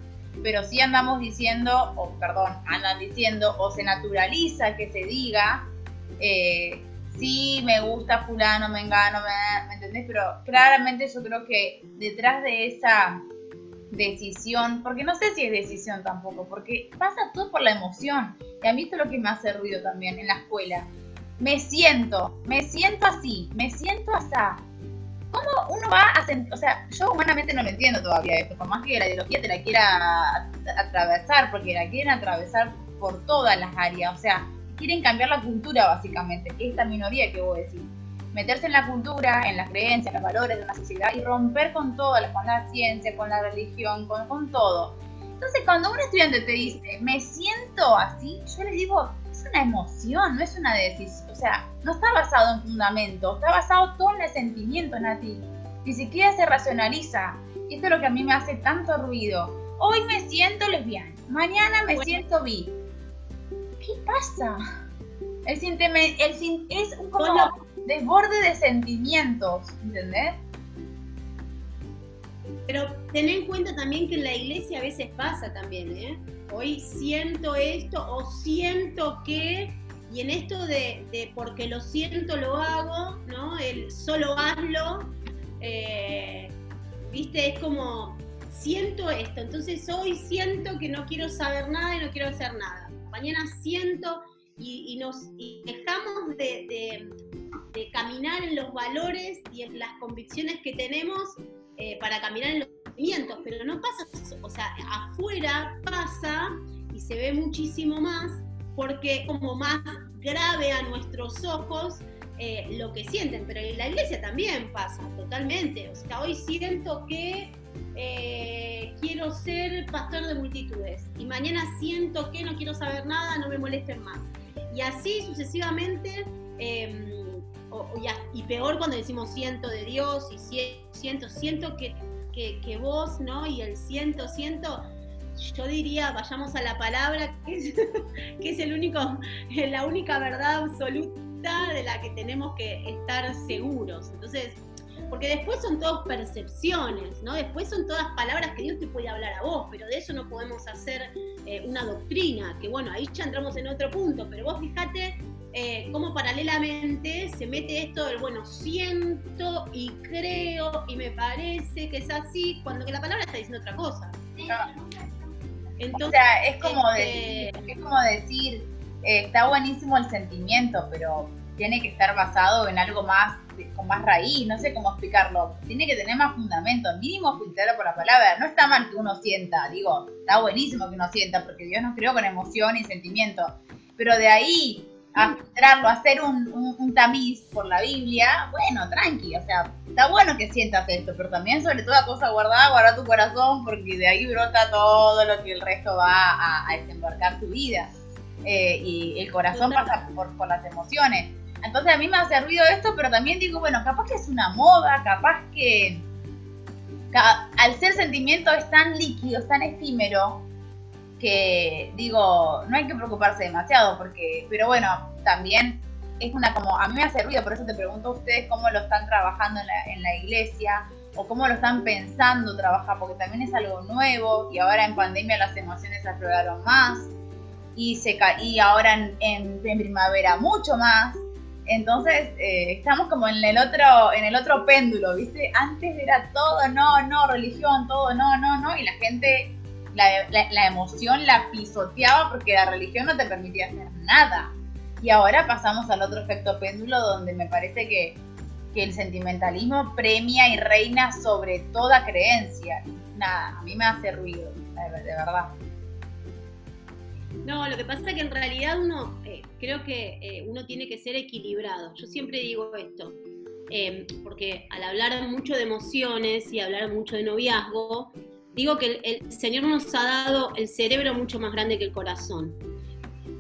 Pero sí andamos diciendo, o perdón, andan diciendo, o se naturaliza que se diga, eh, sí, me gusta fulano, me engano, me, ¿me entendés? Pero claramente yo creo que detrás de esa decisión, porque no sé si es decisión tampoco, porque pasa todo por la emoción. Y a mí esto es lo que me hace ruido también en la escuela. Me siento, me siento así, me siento así. ¿Cómo uno va a sentir? O sea, yo humanamente no lo entiendo todavía esto, por más que la ideología te la quiera atravesar, porque la quieren atravesar por todas las áreas. O sea, quieren cambiar la cultura básicamente, que es esta minoría que vos decís. Meterse en la cultura, en las creencias, en los valores de una sociedad y romper con todo, con la ciencia, con la religión, con, con todo. Entonces, cuando un estudiante te dice, me siento así, yo les digo, una emoción, no es una decisión. O sea, no está basado en fundamento, está basado todo en el sentimiento, Nati. Ni siquiera se racionaliza. Y esto es lo que a mí me hace tanto ruido. Hoy me siento lesbiana, mañana me siento bi. ¿Qué pasa? El, el es un como desborde de sentimientos, ¿entendés? Pero ten en cuenta también que en la iglesia a veces pasa también, ¿eh? hoy siento esto o siento que, y en esto de, porque lo siento lo hago, ¿no? El solo hazlo, eh, viste, es como siento esto, entonces hoy siento que no quiero saber nada y no quiero hacer nada. Mañana siento y, nos dejamos de, caminar en los valores y en las convicciones que tenemos eh, para caminar en los pero no pasa eso. O sea, afuera pasa y se ve muchísimo más porque como más grave a nuestros ojos eh, lo que sienten, pero en la iglesia también pasa totalmente. O sea, hoy siento que eh, quiero ser pastor de multitudes y mañana siento que no quiero saber nada, no me molesten más. Y así sucesivamente, em, y peor cuando decimos siento de Dios y siento, siento que que, vos, ¿no? Y el siento, siento, yo diría, vayamos a la palabra, que es, que es el único, la única verdad absoluta de la que tenemos que estar seguros. Entonces, porque después son todas percepciones, ¿no? Después son todas palabras que Dios te puede hablar a vos, pero de eso no podemos hacer eh, una doctrina, que bueno, ahí ya entramos en otro punto, pero vos fíjate eh, cómo paralelamente se mete esto del, bueno, siento y creo y me parece que es así, cuando que la palabra está diciendo otra cosa. Entonces, o sea, es como este, decir, es como decir eh, está buenísimo el sentimiento, pero tiene que estar basado en algo más con más raíz, no sé cómo explicarlo. Tiene que tener más fundamento, mínimo filtrarlo por la palabra. No está mal que uno sienta, digo, está buenísimo que uno sienta, porque Dios nos creó con emoción y sentimiento. Pero de ahí a filtrarlo, a hacer un, tamiz por la Biblia, bueno, tranqui, o sea, está bueno que sientas esto, pero también sobre toda cosa guardada, guarda tu corazón, porque de ahí brota todo lo que el resto va a, desembarcar tu vida. Eh, y el corazón pasa por, por las emociones. Entonces a mí me hace ruido esto, pero también digo, bueno, capaz que es una moda, capaz que al ser sentimiento es tan líquido, es tan efímero, que digo, no hay que preocuparse demasiado, porque, pero bueno, también es una como, a mí me hace ruido, por eso te pregunto a ustedes cómo lo están trabajando en la, iglesia o cómo lo están pensando trabajar, porque también es algo nuevo y ahora en pandemia las emociones afloraron más y, se, y ahora en, en primavera mucho más. Entonces eh, estamos como en el otro, en el otro péndulo, ¿viste? Antes era todo no, no, religión, todo no, no, no, y la gente, la, emoción la pisoteaba porque la religión no te permitía hacer nada. Y ahora pasamos al otro efecto péndulo donde me parece que, que el sentimentalismo premia y reina sobre toda creencia. Nada, a mí me hace ruido, de verdad. No, lo que pasa es que en realidad uno, eh, creo que eh, uno tiene que ser equilibrado. Yo siempre digo esto, em, porque al hablar mucho de emociones y hablar mucho de noviazgo, digo que el, Señor nos ha dado el cerebro mucho más grande que el corazón,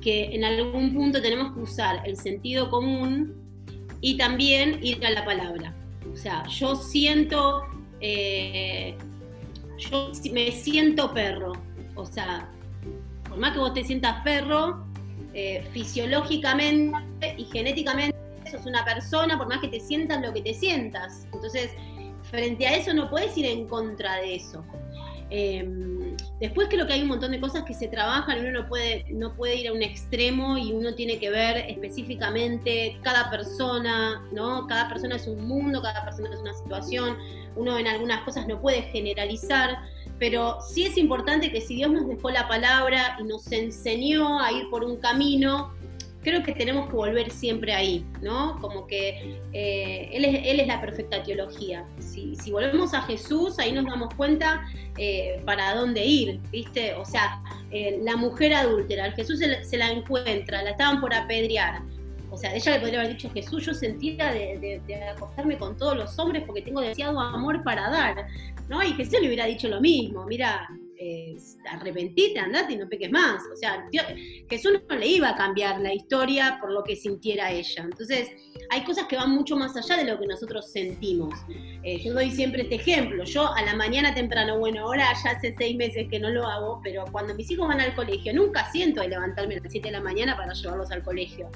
que en algún punto tenemos que usar el sentido común y también ir a la palabra. O sea, yo siento, eh, yo me siento perro, o sea, por más que vos te sientas perro, eh, fisiológicamente y genéticamente sos una persona, por más que te sientas lo que te sientas. Entonces, frente a eso no puedes ir en contra de eso. Em, después creo que hay un montón de cosas que se trabajan y uno no puede, no puede ir a un extremo y uno tiene que ver específicamente cada persona, ¿no? Cada persona es un mundo, cada persona es una situación, uno en algunas cosas no puede generalizar pero sí es importante que si Dios nos dejó la palabra y nos enseñó a ir por un camino, creo que tenemos que volver siempre ahí, ¿no? Como que eh, él, es, la perfecta teología. Si, volvemos a Jesús, ahí nos damos cuenta eh, para dónde ir, ¿viste? O sea, eh, la mujer adúltera, Jesús se la, encuentra, la estaban por apedrear. O sea, ella le podría haber dicho, Jesús, yo sentía de, de, acostarme con todos los hombres porque tengo demasiado amor para dar. ¿no? Y Jesús le hubiera dicho lo mismo, mira, eh, arrepentite, andate y no peques más. O sea, Jesús no le iba a cambiar la historia por lo que sintiera ella. Entonces, hay cosas que van mucho más allá de lo que nosotros sentimos. Eh, yo doy siempre este ejemplo. Yo a la mañana temprano, bueno, ahora ya hace seis meses que no lo hago, pero cuando mis hijos van al colegio, nunca siento de levantarme a las 7 de la mañana para llevarlos al colegio.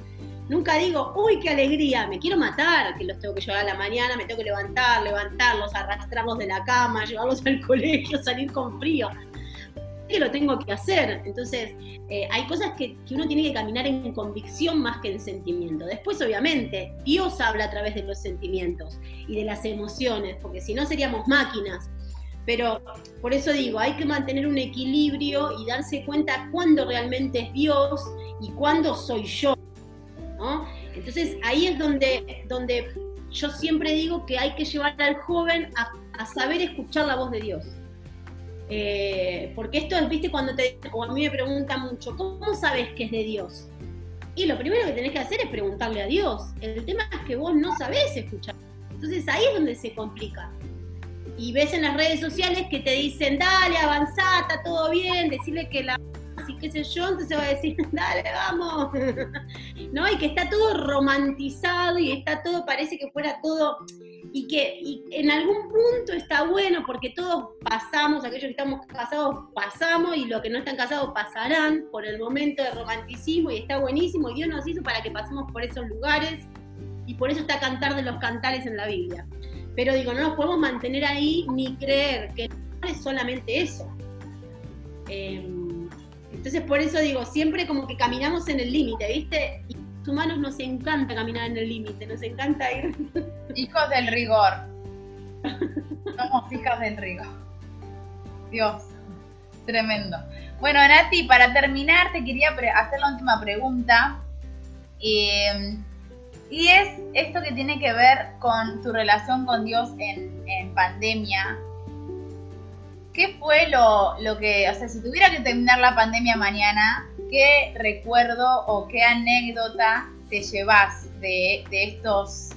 Nunca digo, uy, qué alegría, me quiero matar, que los tengo que llevar a la mañana, me tengo que levantar, levantarlos, arrastrarlos de la cama, llevarlos al colegio, salir con frío. Que lo tengo que hacer. Entonces, eh, hay cosas que, que, uno tiene que caminar en convicción más que en sentimiento. Después, obviamente, Dios habla a través de los sentimientos y de las emociones, porque si no seríamos máquinas. Pero por eso digo, hay que mantener un equilibrio y darse cuenta cuándo realmente es Dios y cuándo soy yo. Entonces ahí es donde, donde yo siempre digo que hay que llevar al joven a, saber escuchar la voz de Dios. Eh, porque esto es, viste, cuando te, o a mí me preguntan mucho, ¿cómo sabes que es de Dios? Y lo primero que tenés que hacer es preguntarle a Dios. El tema es que vos no sabés escuchar. Entonces ahí es donde se complica. Y ves en las redes sociales que te dicen, dale, avanzá, está todo bien, decirle que la y qué sé yo, entonces va a decir, dale, vamos. ¿no? Y que está todo romantizado y está todo, parece que fuera todo, y que en algún punto está bueno porque todos pasamos, aquellos que estamos casados pasamos y los que no están casados pasarán por el momento de romanticismo y está buenísimo y Dios nos hizo para que pasemos por esos lugares y por eso está Cantar de los Cantares en la Biblia. Pero digo, no nos podemos mantener ahí ni creer que es solamente eso. Em, entonces por eso digo, siempre como que caminamos en el límite, ¿viste? Humanos nos encanta caminar en el límite, nos encanta ir. Hijos del rigor. Somos hijas del rigor. Dios, tremendo. Bueno, Nati, para terminar te quería hacer la última pregunta. Eh, y es esto que tiene que ver con tu relación con Dios en, pandemia. ¿Qué fue lo, lo, que, o sea, si tuviera que terminar la pandemia mañana, qué recuerdo o qué anécdota te llevas de, estos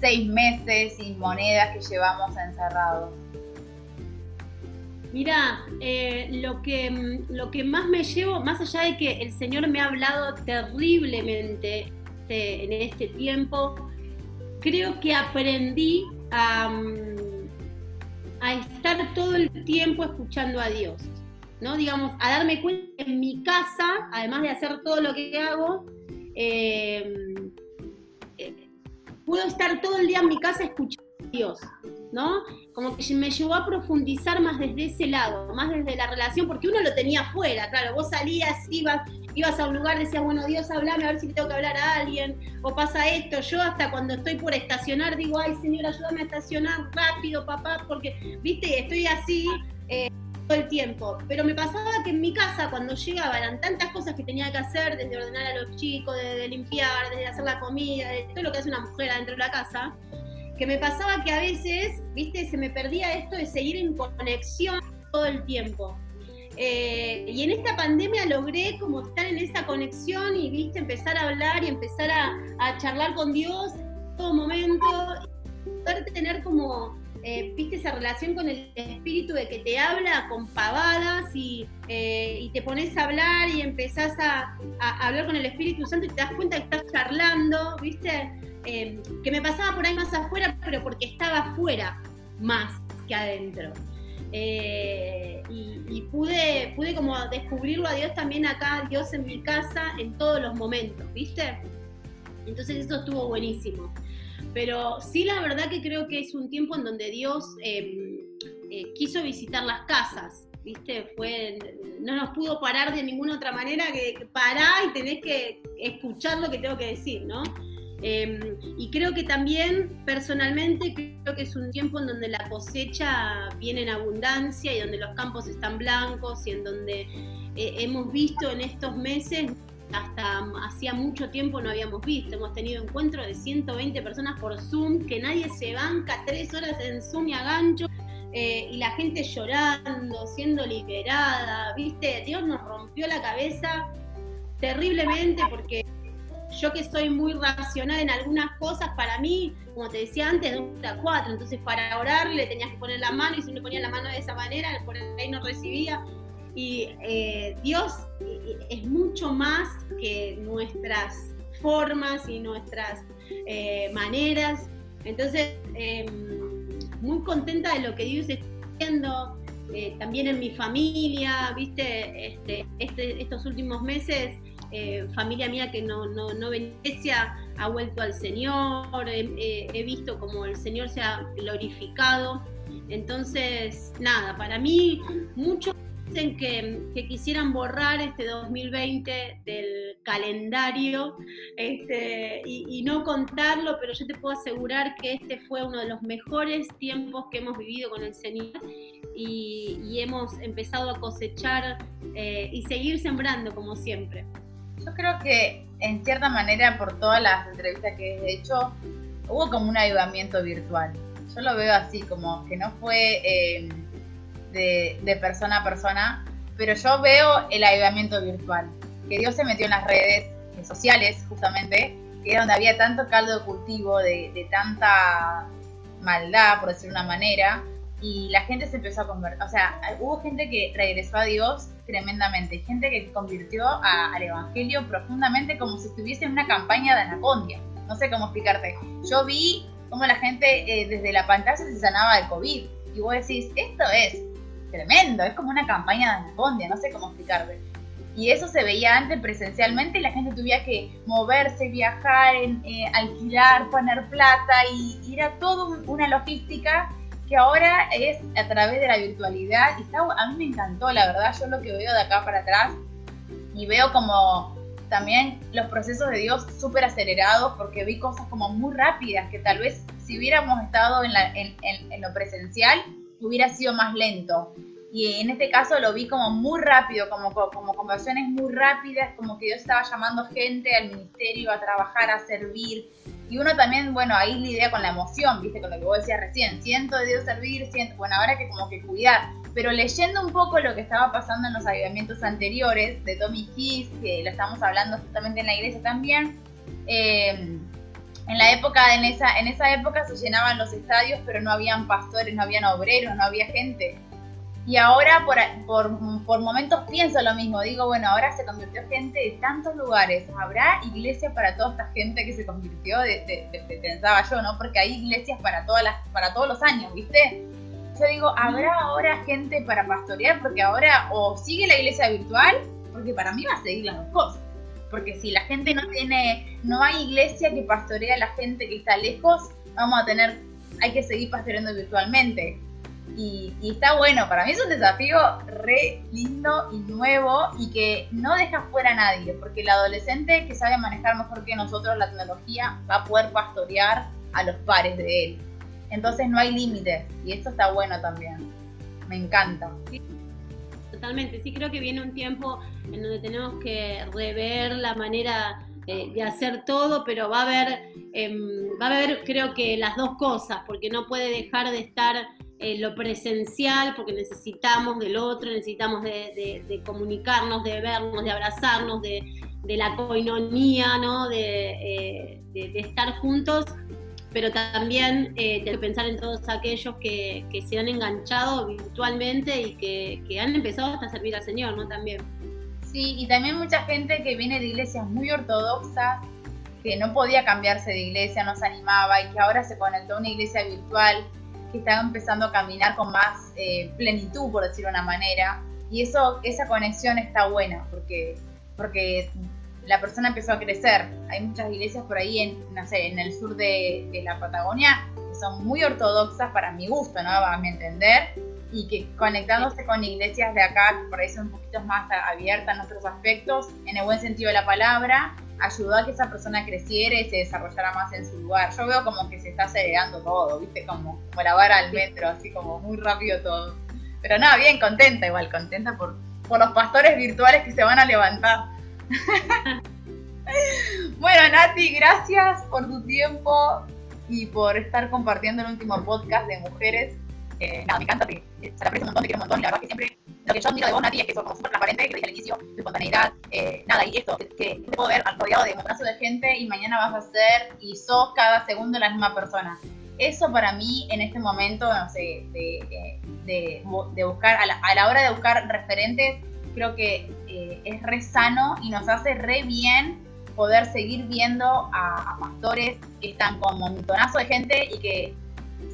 seis meses sin monedas que llevamos encerrados? Mira, eh, lo, que, lo que más me llevo, más allá de que el Señor me ha hablado terriblemente este, en este tiempo, creo que aprendí a, a, estar todo el tiempo escuchando a Dios, Digamos, a darme cuenta que en mi casa, además de hacer todo lo que hago, eh, eh, puedo estar todo el día en mi casa escuchando a Dios, ¿no? Como que me llevó a profundizar más desde ese lado, más desde la relación, porque uno lo tenía afuera, claro, vos salías, ibas, ibas a un lugar, decías, bueno, Dios, hablame, a ver si tengo que hablar a alguien, o pasa esto. Yo hasta cuando estoy por estacionar digo, ay, Señor, ayúdame a estacionar rápido, papá, porque, viste, estoy así eh, todo el tiempo. Pero me pasaba que en mi casa, cuando llegaba, eran tantas cosas que tenía que hacer, desde ordenar a los chicos, de, limpiar, desde hacer la comida, de todo lo que hace una mujer adentro de la casa, que me pasaba que a veces, viste, se me perdía esto de seguir en conexión todo el tiempo. Eh, y en esta pandemia logré como estar en esa conexión y viste empezar a hablar y empezar a, charlar con Dios en todo momento poder tener como eh, viste esa relación con el espíritu de que te habla con pavadas y, eh, y te pones a hablar y empezás a, hablar con el Espíritu Santo y te das cuenta que estás charlando, viste, que me pasaba por ahí más afuera, pero porque estaba afuera más que adentro. Eh, y, pude, pude como descubrirlo a Dios también acá, Dios en mi casa, en todos los momentos, ¿viste? Entonces eso estuvo buenísimo. Pero sí la verdad que creo que es un tiempo en donde Dios em, eh, quiso visitar las casas, ¿viste? No nos pudo parar de ninguna otra manera que, que pará y tenés que escuchar lo que tengo que decir, ¿no? Em, y creo que también personalmente creo que es un tiempo en donde la cosecha viene en abundancia y donde los campos están blancos y en donde eh, hemos visto en estos meses hasta hacía mucho tiempo no habíamos visto. Hemos tenido encuentros de 120 personas por Zoom, que nadie se banca tres horas en Zoom y a gancho, eh, y la gente llorando, siendo liberada, ¿viste? Dios nos rompió la cabeza terriblemente porque yo que soy muy racional en algunas cosas, para mí, como te decía antes, de 1 a 4, entonces para orar le tenías que poner la mano y si no ponía la mano de esa manera, por ahí no recibía. Y eh, Dios eh, es mucho más que nuestras formas y nuestras eh, maneras. Entonces, em, muy contenta de lo que Dios está haciendo. también en mi familia, viste, este, este, estos últimos meses eh, familia mía que no, no, no ha vuelto al Señor, he, visto como el Señor se ha glorificado. Entonces, nada, para mí muchos dicen que, quisieran borrar este 2020 del calendario este, y, no contarlo, pero yo te puedo asegurar que este fue uno de los mejores tiempos que hemos vivido con el Señor y, hemos empezado a cosechar eh, y seguir sembrando como siempre. Yo creo que en cierta manera por todas las entrevistas que he hecho, hubo como un ayudamiento virtual. Yo lo veo así, como que no fue eh, de, persona a persona, pero yo veo el ayudamiento virtual, que Dios se metió en las redes sociales justamente, que era donde había tanto caldo de cultivo, de, de tanta maldad, por decir una manera, y la gente se empezó a convertir, o sea, hubo gente que regresó a Dios tremendamente, gente que convirtió al Evangelio profundamente como si estuviese en una campaña de anacondia. No sé cómo explicarte. Yo vi cómo la gente eh, desde la pantalla se sanaba de COVID. Y vos decís, esto es tremendo, es como una campaña de anacondia, no sé cómo explicarte. Y eso se veía antes presencialmente y la gente tuviera que moverse, viajar, eh, alquilar, poner plata y, era todo una logística que ahora es a través de la virtualidad. Y a mí me encantó, la verdad, yo lo que veo de acá para atrás y veo como también los procesos de Dios súper acelerados porque vi cosas como muy rápidas que tal vez si hubiéramos estado en, en lo presencial hubiera sido más lento y en este caso lo vi como muy rápido, como, como conversiones muy rápidas, como que Dios estaba llamando gente al ministerio a trabajar, a servir. Y uno también, bueno, ahí lidia con la emoción, viste, con lo que vos decías recién, siento de Dios servir, siento, bueno, ahora que como que cuidar. Pero leyendo un poco lo que estaba pasando en los avivamientos anteriores de Tommy Keys, que lo estamos hablando justamente en la iglesia también, eh, en la época, en esa, en esa época se llenaban los estadios, pero no habían pastores, no habían obreros, no había gente. Y ahora por, por, por, momentos pienso lo mismo, digo, bueno, ahora se convirtió gente de tantos lugares, ¿habrá iglesia para toda esta gente que se convirtió? De, pensaba yo, ¿no? Porque hay iglesias para, todas las, para todos los años, ¿viste? Yo digo, ¿habrá ahora gente para pastorear? Porque ahora o sigue la iglesia virtual, porque para mí va a seguir las dos cosas. Porque si la gente no tiene, no hay iglesia que pastorea a la gente que está lejos, vamos a tener, hay que seguir pastoreando virtualmente y, está bueno, para mí es un desafío re lindo y nuevo y que no deja fuera a nadie, porque el adolescente que sabe manejar mejor que nosotros la tecnología va a poder pastorear a los pares de él. Entonces no hay límites y esto está bueno también. Me encanta. Totalmente, sí creo que viene un tiempo en donde tenemos que rever la manera eh, de hacer todo, pero va a haber, em, va a haber creo que las dos cosas, porque no puede dejar de estar eh, lo presencial, porque necesitamos del otro, necesitamos de, comunicarnos, de vernos, de abrazarnos, de, la coinonía, ¿no? Eh, de, estar juntos, pero también eh, de pensar en todos aquellos que, se han enganchado virtualmente y que, han empezado hasta servir al Señor, ¿no? También. Sí, y también mucha gente que viene de iglesias muy ortodoxas, que no podía cambiarse de iglesia, no se animaba y que ahora se conectó a una iglesia virtual que están empezando a caminar con más eh, plenitud, por decirlo de una manera. Y eso, esa conexión está buena, porque, porque la persona empezó a crecer. Hay muchas iglesias por ahí, en, no sé, en el sur de, la Patagonia, que son muy ortodoxas para mi gusto, ¿no? A mi entender. Y que conectándose con iglesias de acá, por ahí son un poquito más abiertas en otros aspectos, en el buen sentido de la palabra, ayudó a que esa persona creciera y se desarrollara más en su lugar. Yo veo como que se está acelerando todo, ¿viste? Como, como la vara al metro, así como muy rápido todo. Pero nada, bien, contenta igual, contenta por, por los pastores virtuales que se van a levantar. bueno, Nati, gracias por tu tiempo y por estar compartiendo el último podcast de mujeres. Eh, nada, me encanta, te, se la aprecio un montón, te quiero un montón, la verdad que siempre lo que yo admiro de vos, Nati, es que sos como súper transparente, que dije al inicio, tu espontaneidad, eh, nada, y esto, que, te puedo ver rodeado de un abrazo de gente y mañana vas a ser y sos cada segundo la misma persona. Eso para mí en este momento, no sé, de, de, de buscar, a la, a la, hora de buscar referentes, creo que eh, es re sano y nos hace re bien poder seguir viendo a, pastores que están con un montonazo de gente y que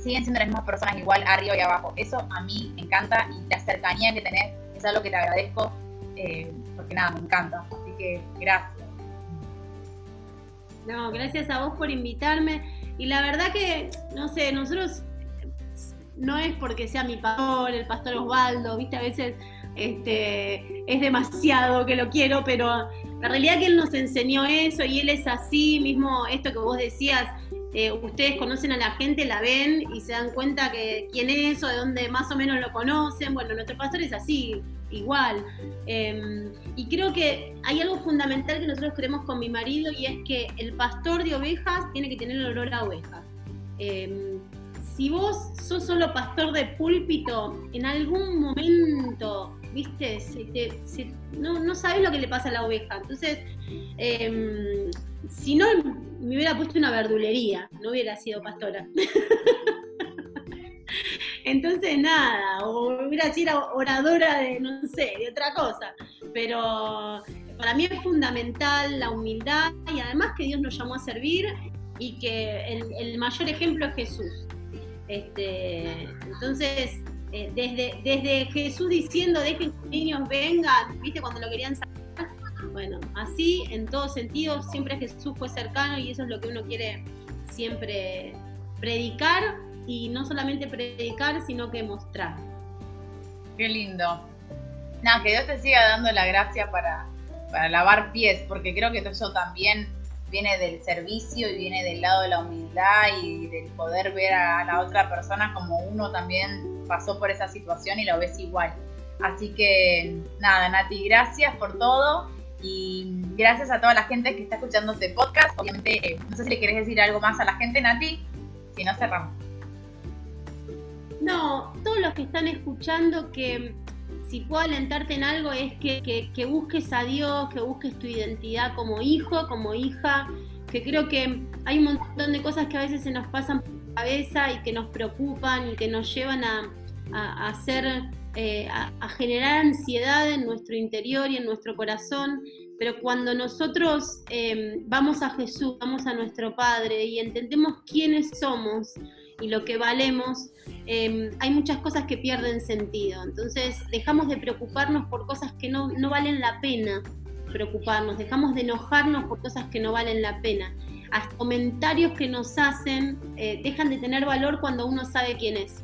siguen siendo las mismas personas igual arriba y abajo. Eso a mí me encanta y la cercanía que tenés es algo que te agradezco eh, porque nada, me encanta. Así que gracias. No, gracias a vos por invitarme. Y la verdad que, no sé, nosotros no es porque sea mi pastor, el pastor Osvaldo, viste, a veces este, es demasiado que lo quiero, pero la realidad que él nos enseñó eso y él es así, mismo esto que vos decías, eh, ustedes conocen a la gente, la ven y se dan cuenta que quién es o de dónde más o menos lo conocen. Bueno, nuestro pastor es así, igual. Em, y creo que hay algo fundamental que nosotros creemos con mi marido y es que el pastor de ovejas tiene que tener el olor a ovejas. Em, si vos sos solo pastor de púlpito, en algún momento, viste, no, no sabes lo que le pasa a la oveja. Entonces, em, si no me hubiera puesto una verdulería, no hubiera sido pastora. Entonces, nada, o hubiera sido oradora de, no sé, de otra cosa. Pero para mí es fundamental la humildad y además que Dios nos llamó a servir y que el, mayor ejemplo es Jesús. Este, entonces, eh, desde, desde Jesús diciendo, dejen que los niños vengan, ¿viste? Cuando lo querían sacar. Bueno, así en todo sentido, siempre Jesús fue cercano y eso es lo que uno quiere siempre predicar y no solamente predicar, sino que mostrar. Qué lindo. Nada, que Dios te siga dando la gracia para, para lavar pies, porque creo que eso también viene del servicio y viene del lado de la humildad y del poder ver a la otra persona como uno también pasó por esa situación y lo ves igual. Así que nada, Nati, gracias por todo y gracias a toda la gente que está escuchando este podcast. Obviamente, no sé si le querés decir algo más a la gente, Nati, si no cerramos. No, todos los que están escuchando que si puedo alentarte en algo es que, que, busques a Dios, que busques tu identidad como hijo, como hija, que creo que hay un montón de cosas que a veces se nos pasan por la cabeza y que nos preocupan y que nos llevan a, a, eh, generar ansiedad en nuestro interior y en nuestro corazón. Pero cuando nosotros eh, vamos a Jesús, vamos a nuestro Padre y entendemos quiénes somos, y lo que valemos, em, hay muchas cosas que pierden sentido. Entonces dejamos de preocuparnos por cosas que no, no valen la pena preocuparnos, dejamos de enojarnos por cosas que no valen la pena. Hasta comentarios que nos hacen eh, dejan de tener valor cuando uno sabe quién es.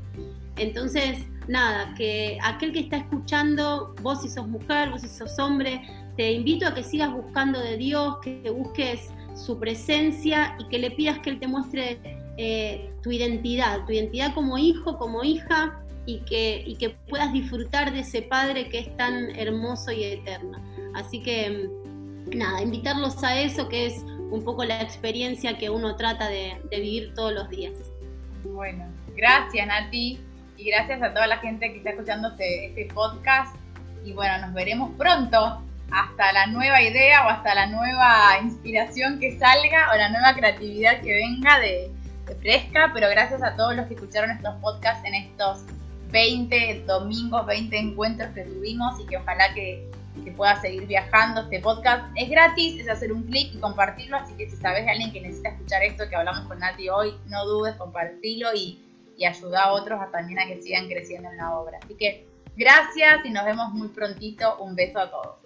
Entonces, nada, que aquel que está escuchando, vos si sos mujer, vos si sos hombre, te invito a que sigas buscando de Dios, que busques su presencia y que le pidas que Él te muestre eh, tu identidad, tu identidad como hijo, como hija, y que, puedas disfrutar de ese Padre que es tan hermoso y eterno. Así que, mm, nada, invitarlos a eso, que es un poco la experiencia que uno trata de, vivir todos los días. Bueno, gracias Nati, y gracias a toda la gente que está escuchando este, este podcast. Y bueno, nos veremos pronto hasta la nueva idea o hasta la nueva inspiración que salga o la nueva creatividad que venga de, fresca, pero gracias a todos los que escucharon estos podcasts en estos 20 domingos, 20 encuentros que tuvimos y que ojalá que, que pueda seguir viajando este podcast. Es gratis, es hacer un clic y compartirlo, así que si sabes de alguien que necesita escuchar esto que hablamos con Nati hoy, no dudes, compartirlo y, y ayuda a otros a también a que sigan creciendo en la obra. Así que gracias y nos vemos muy prontito. Un beso a todos.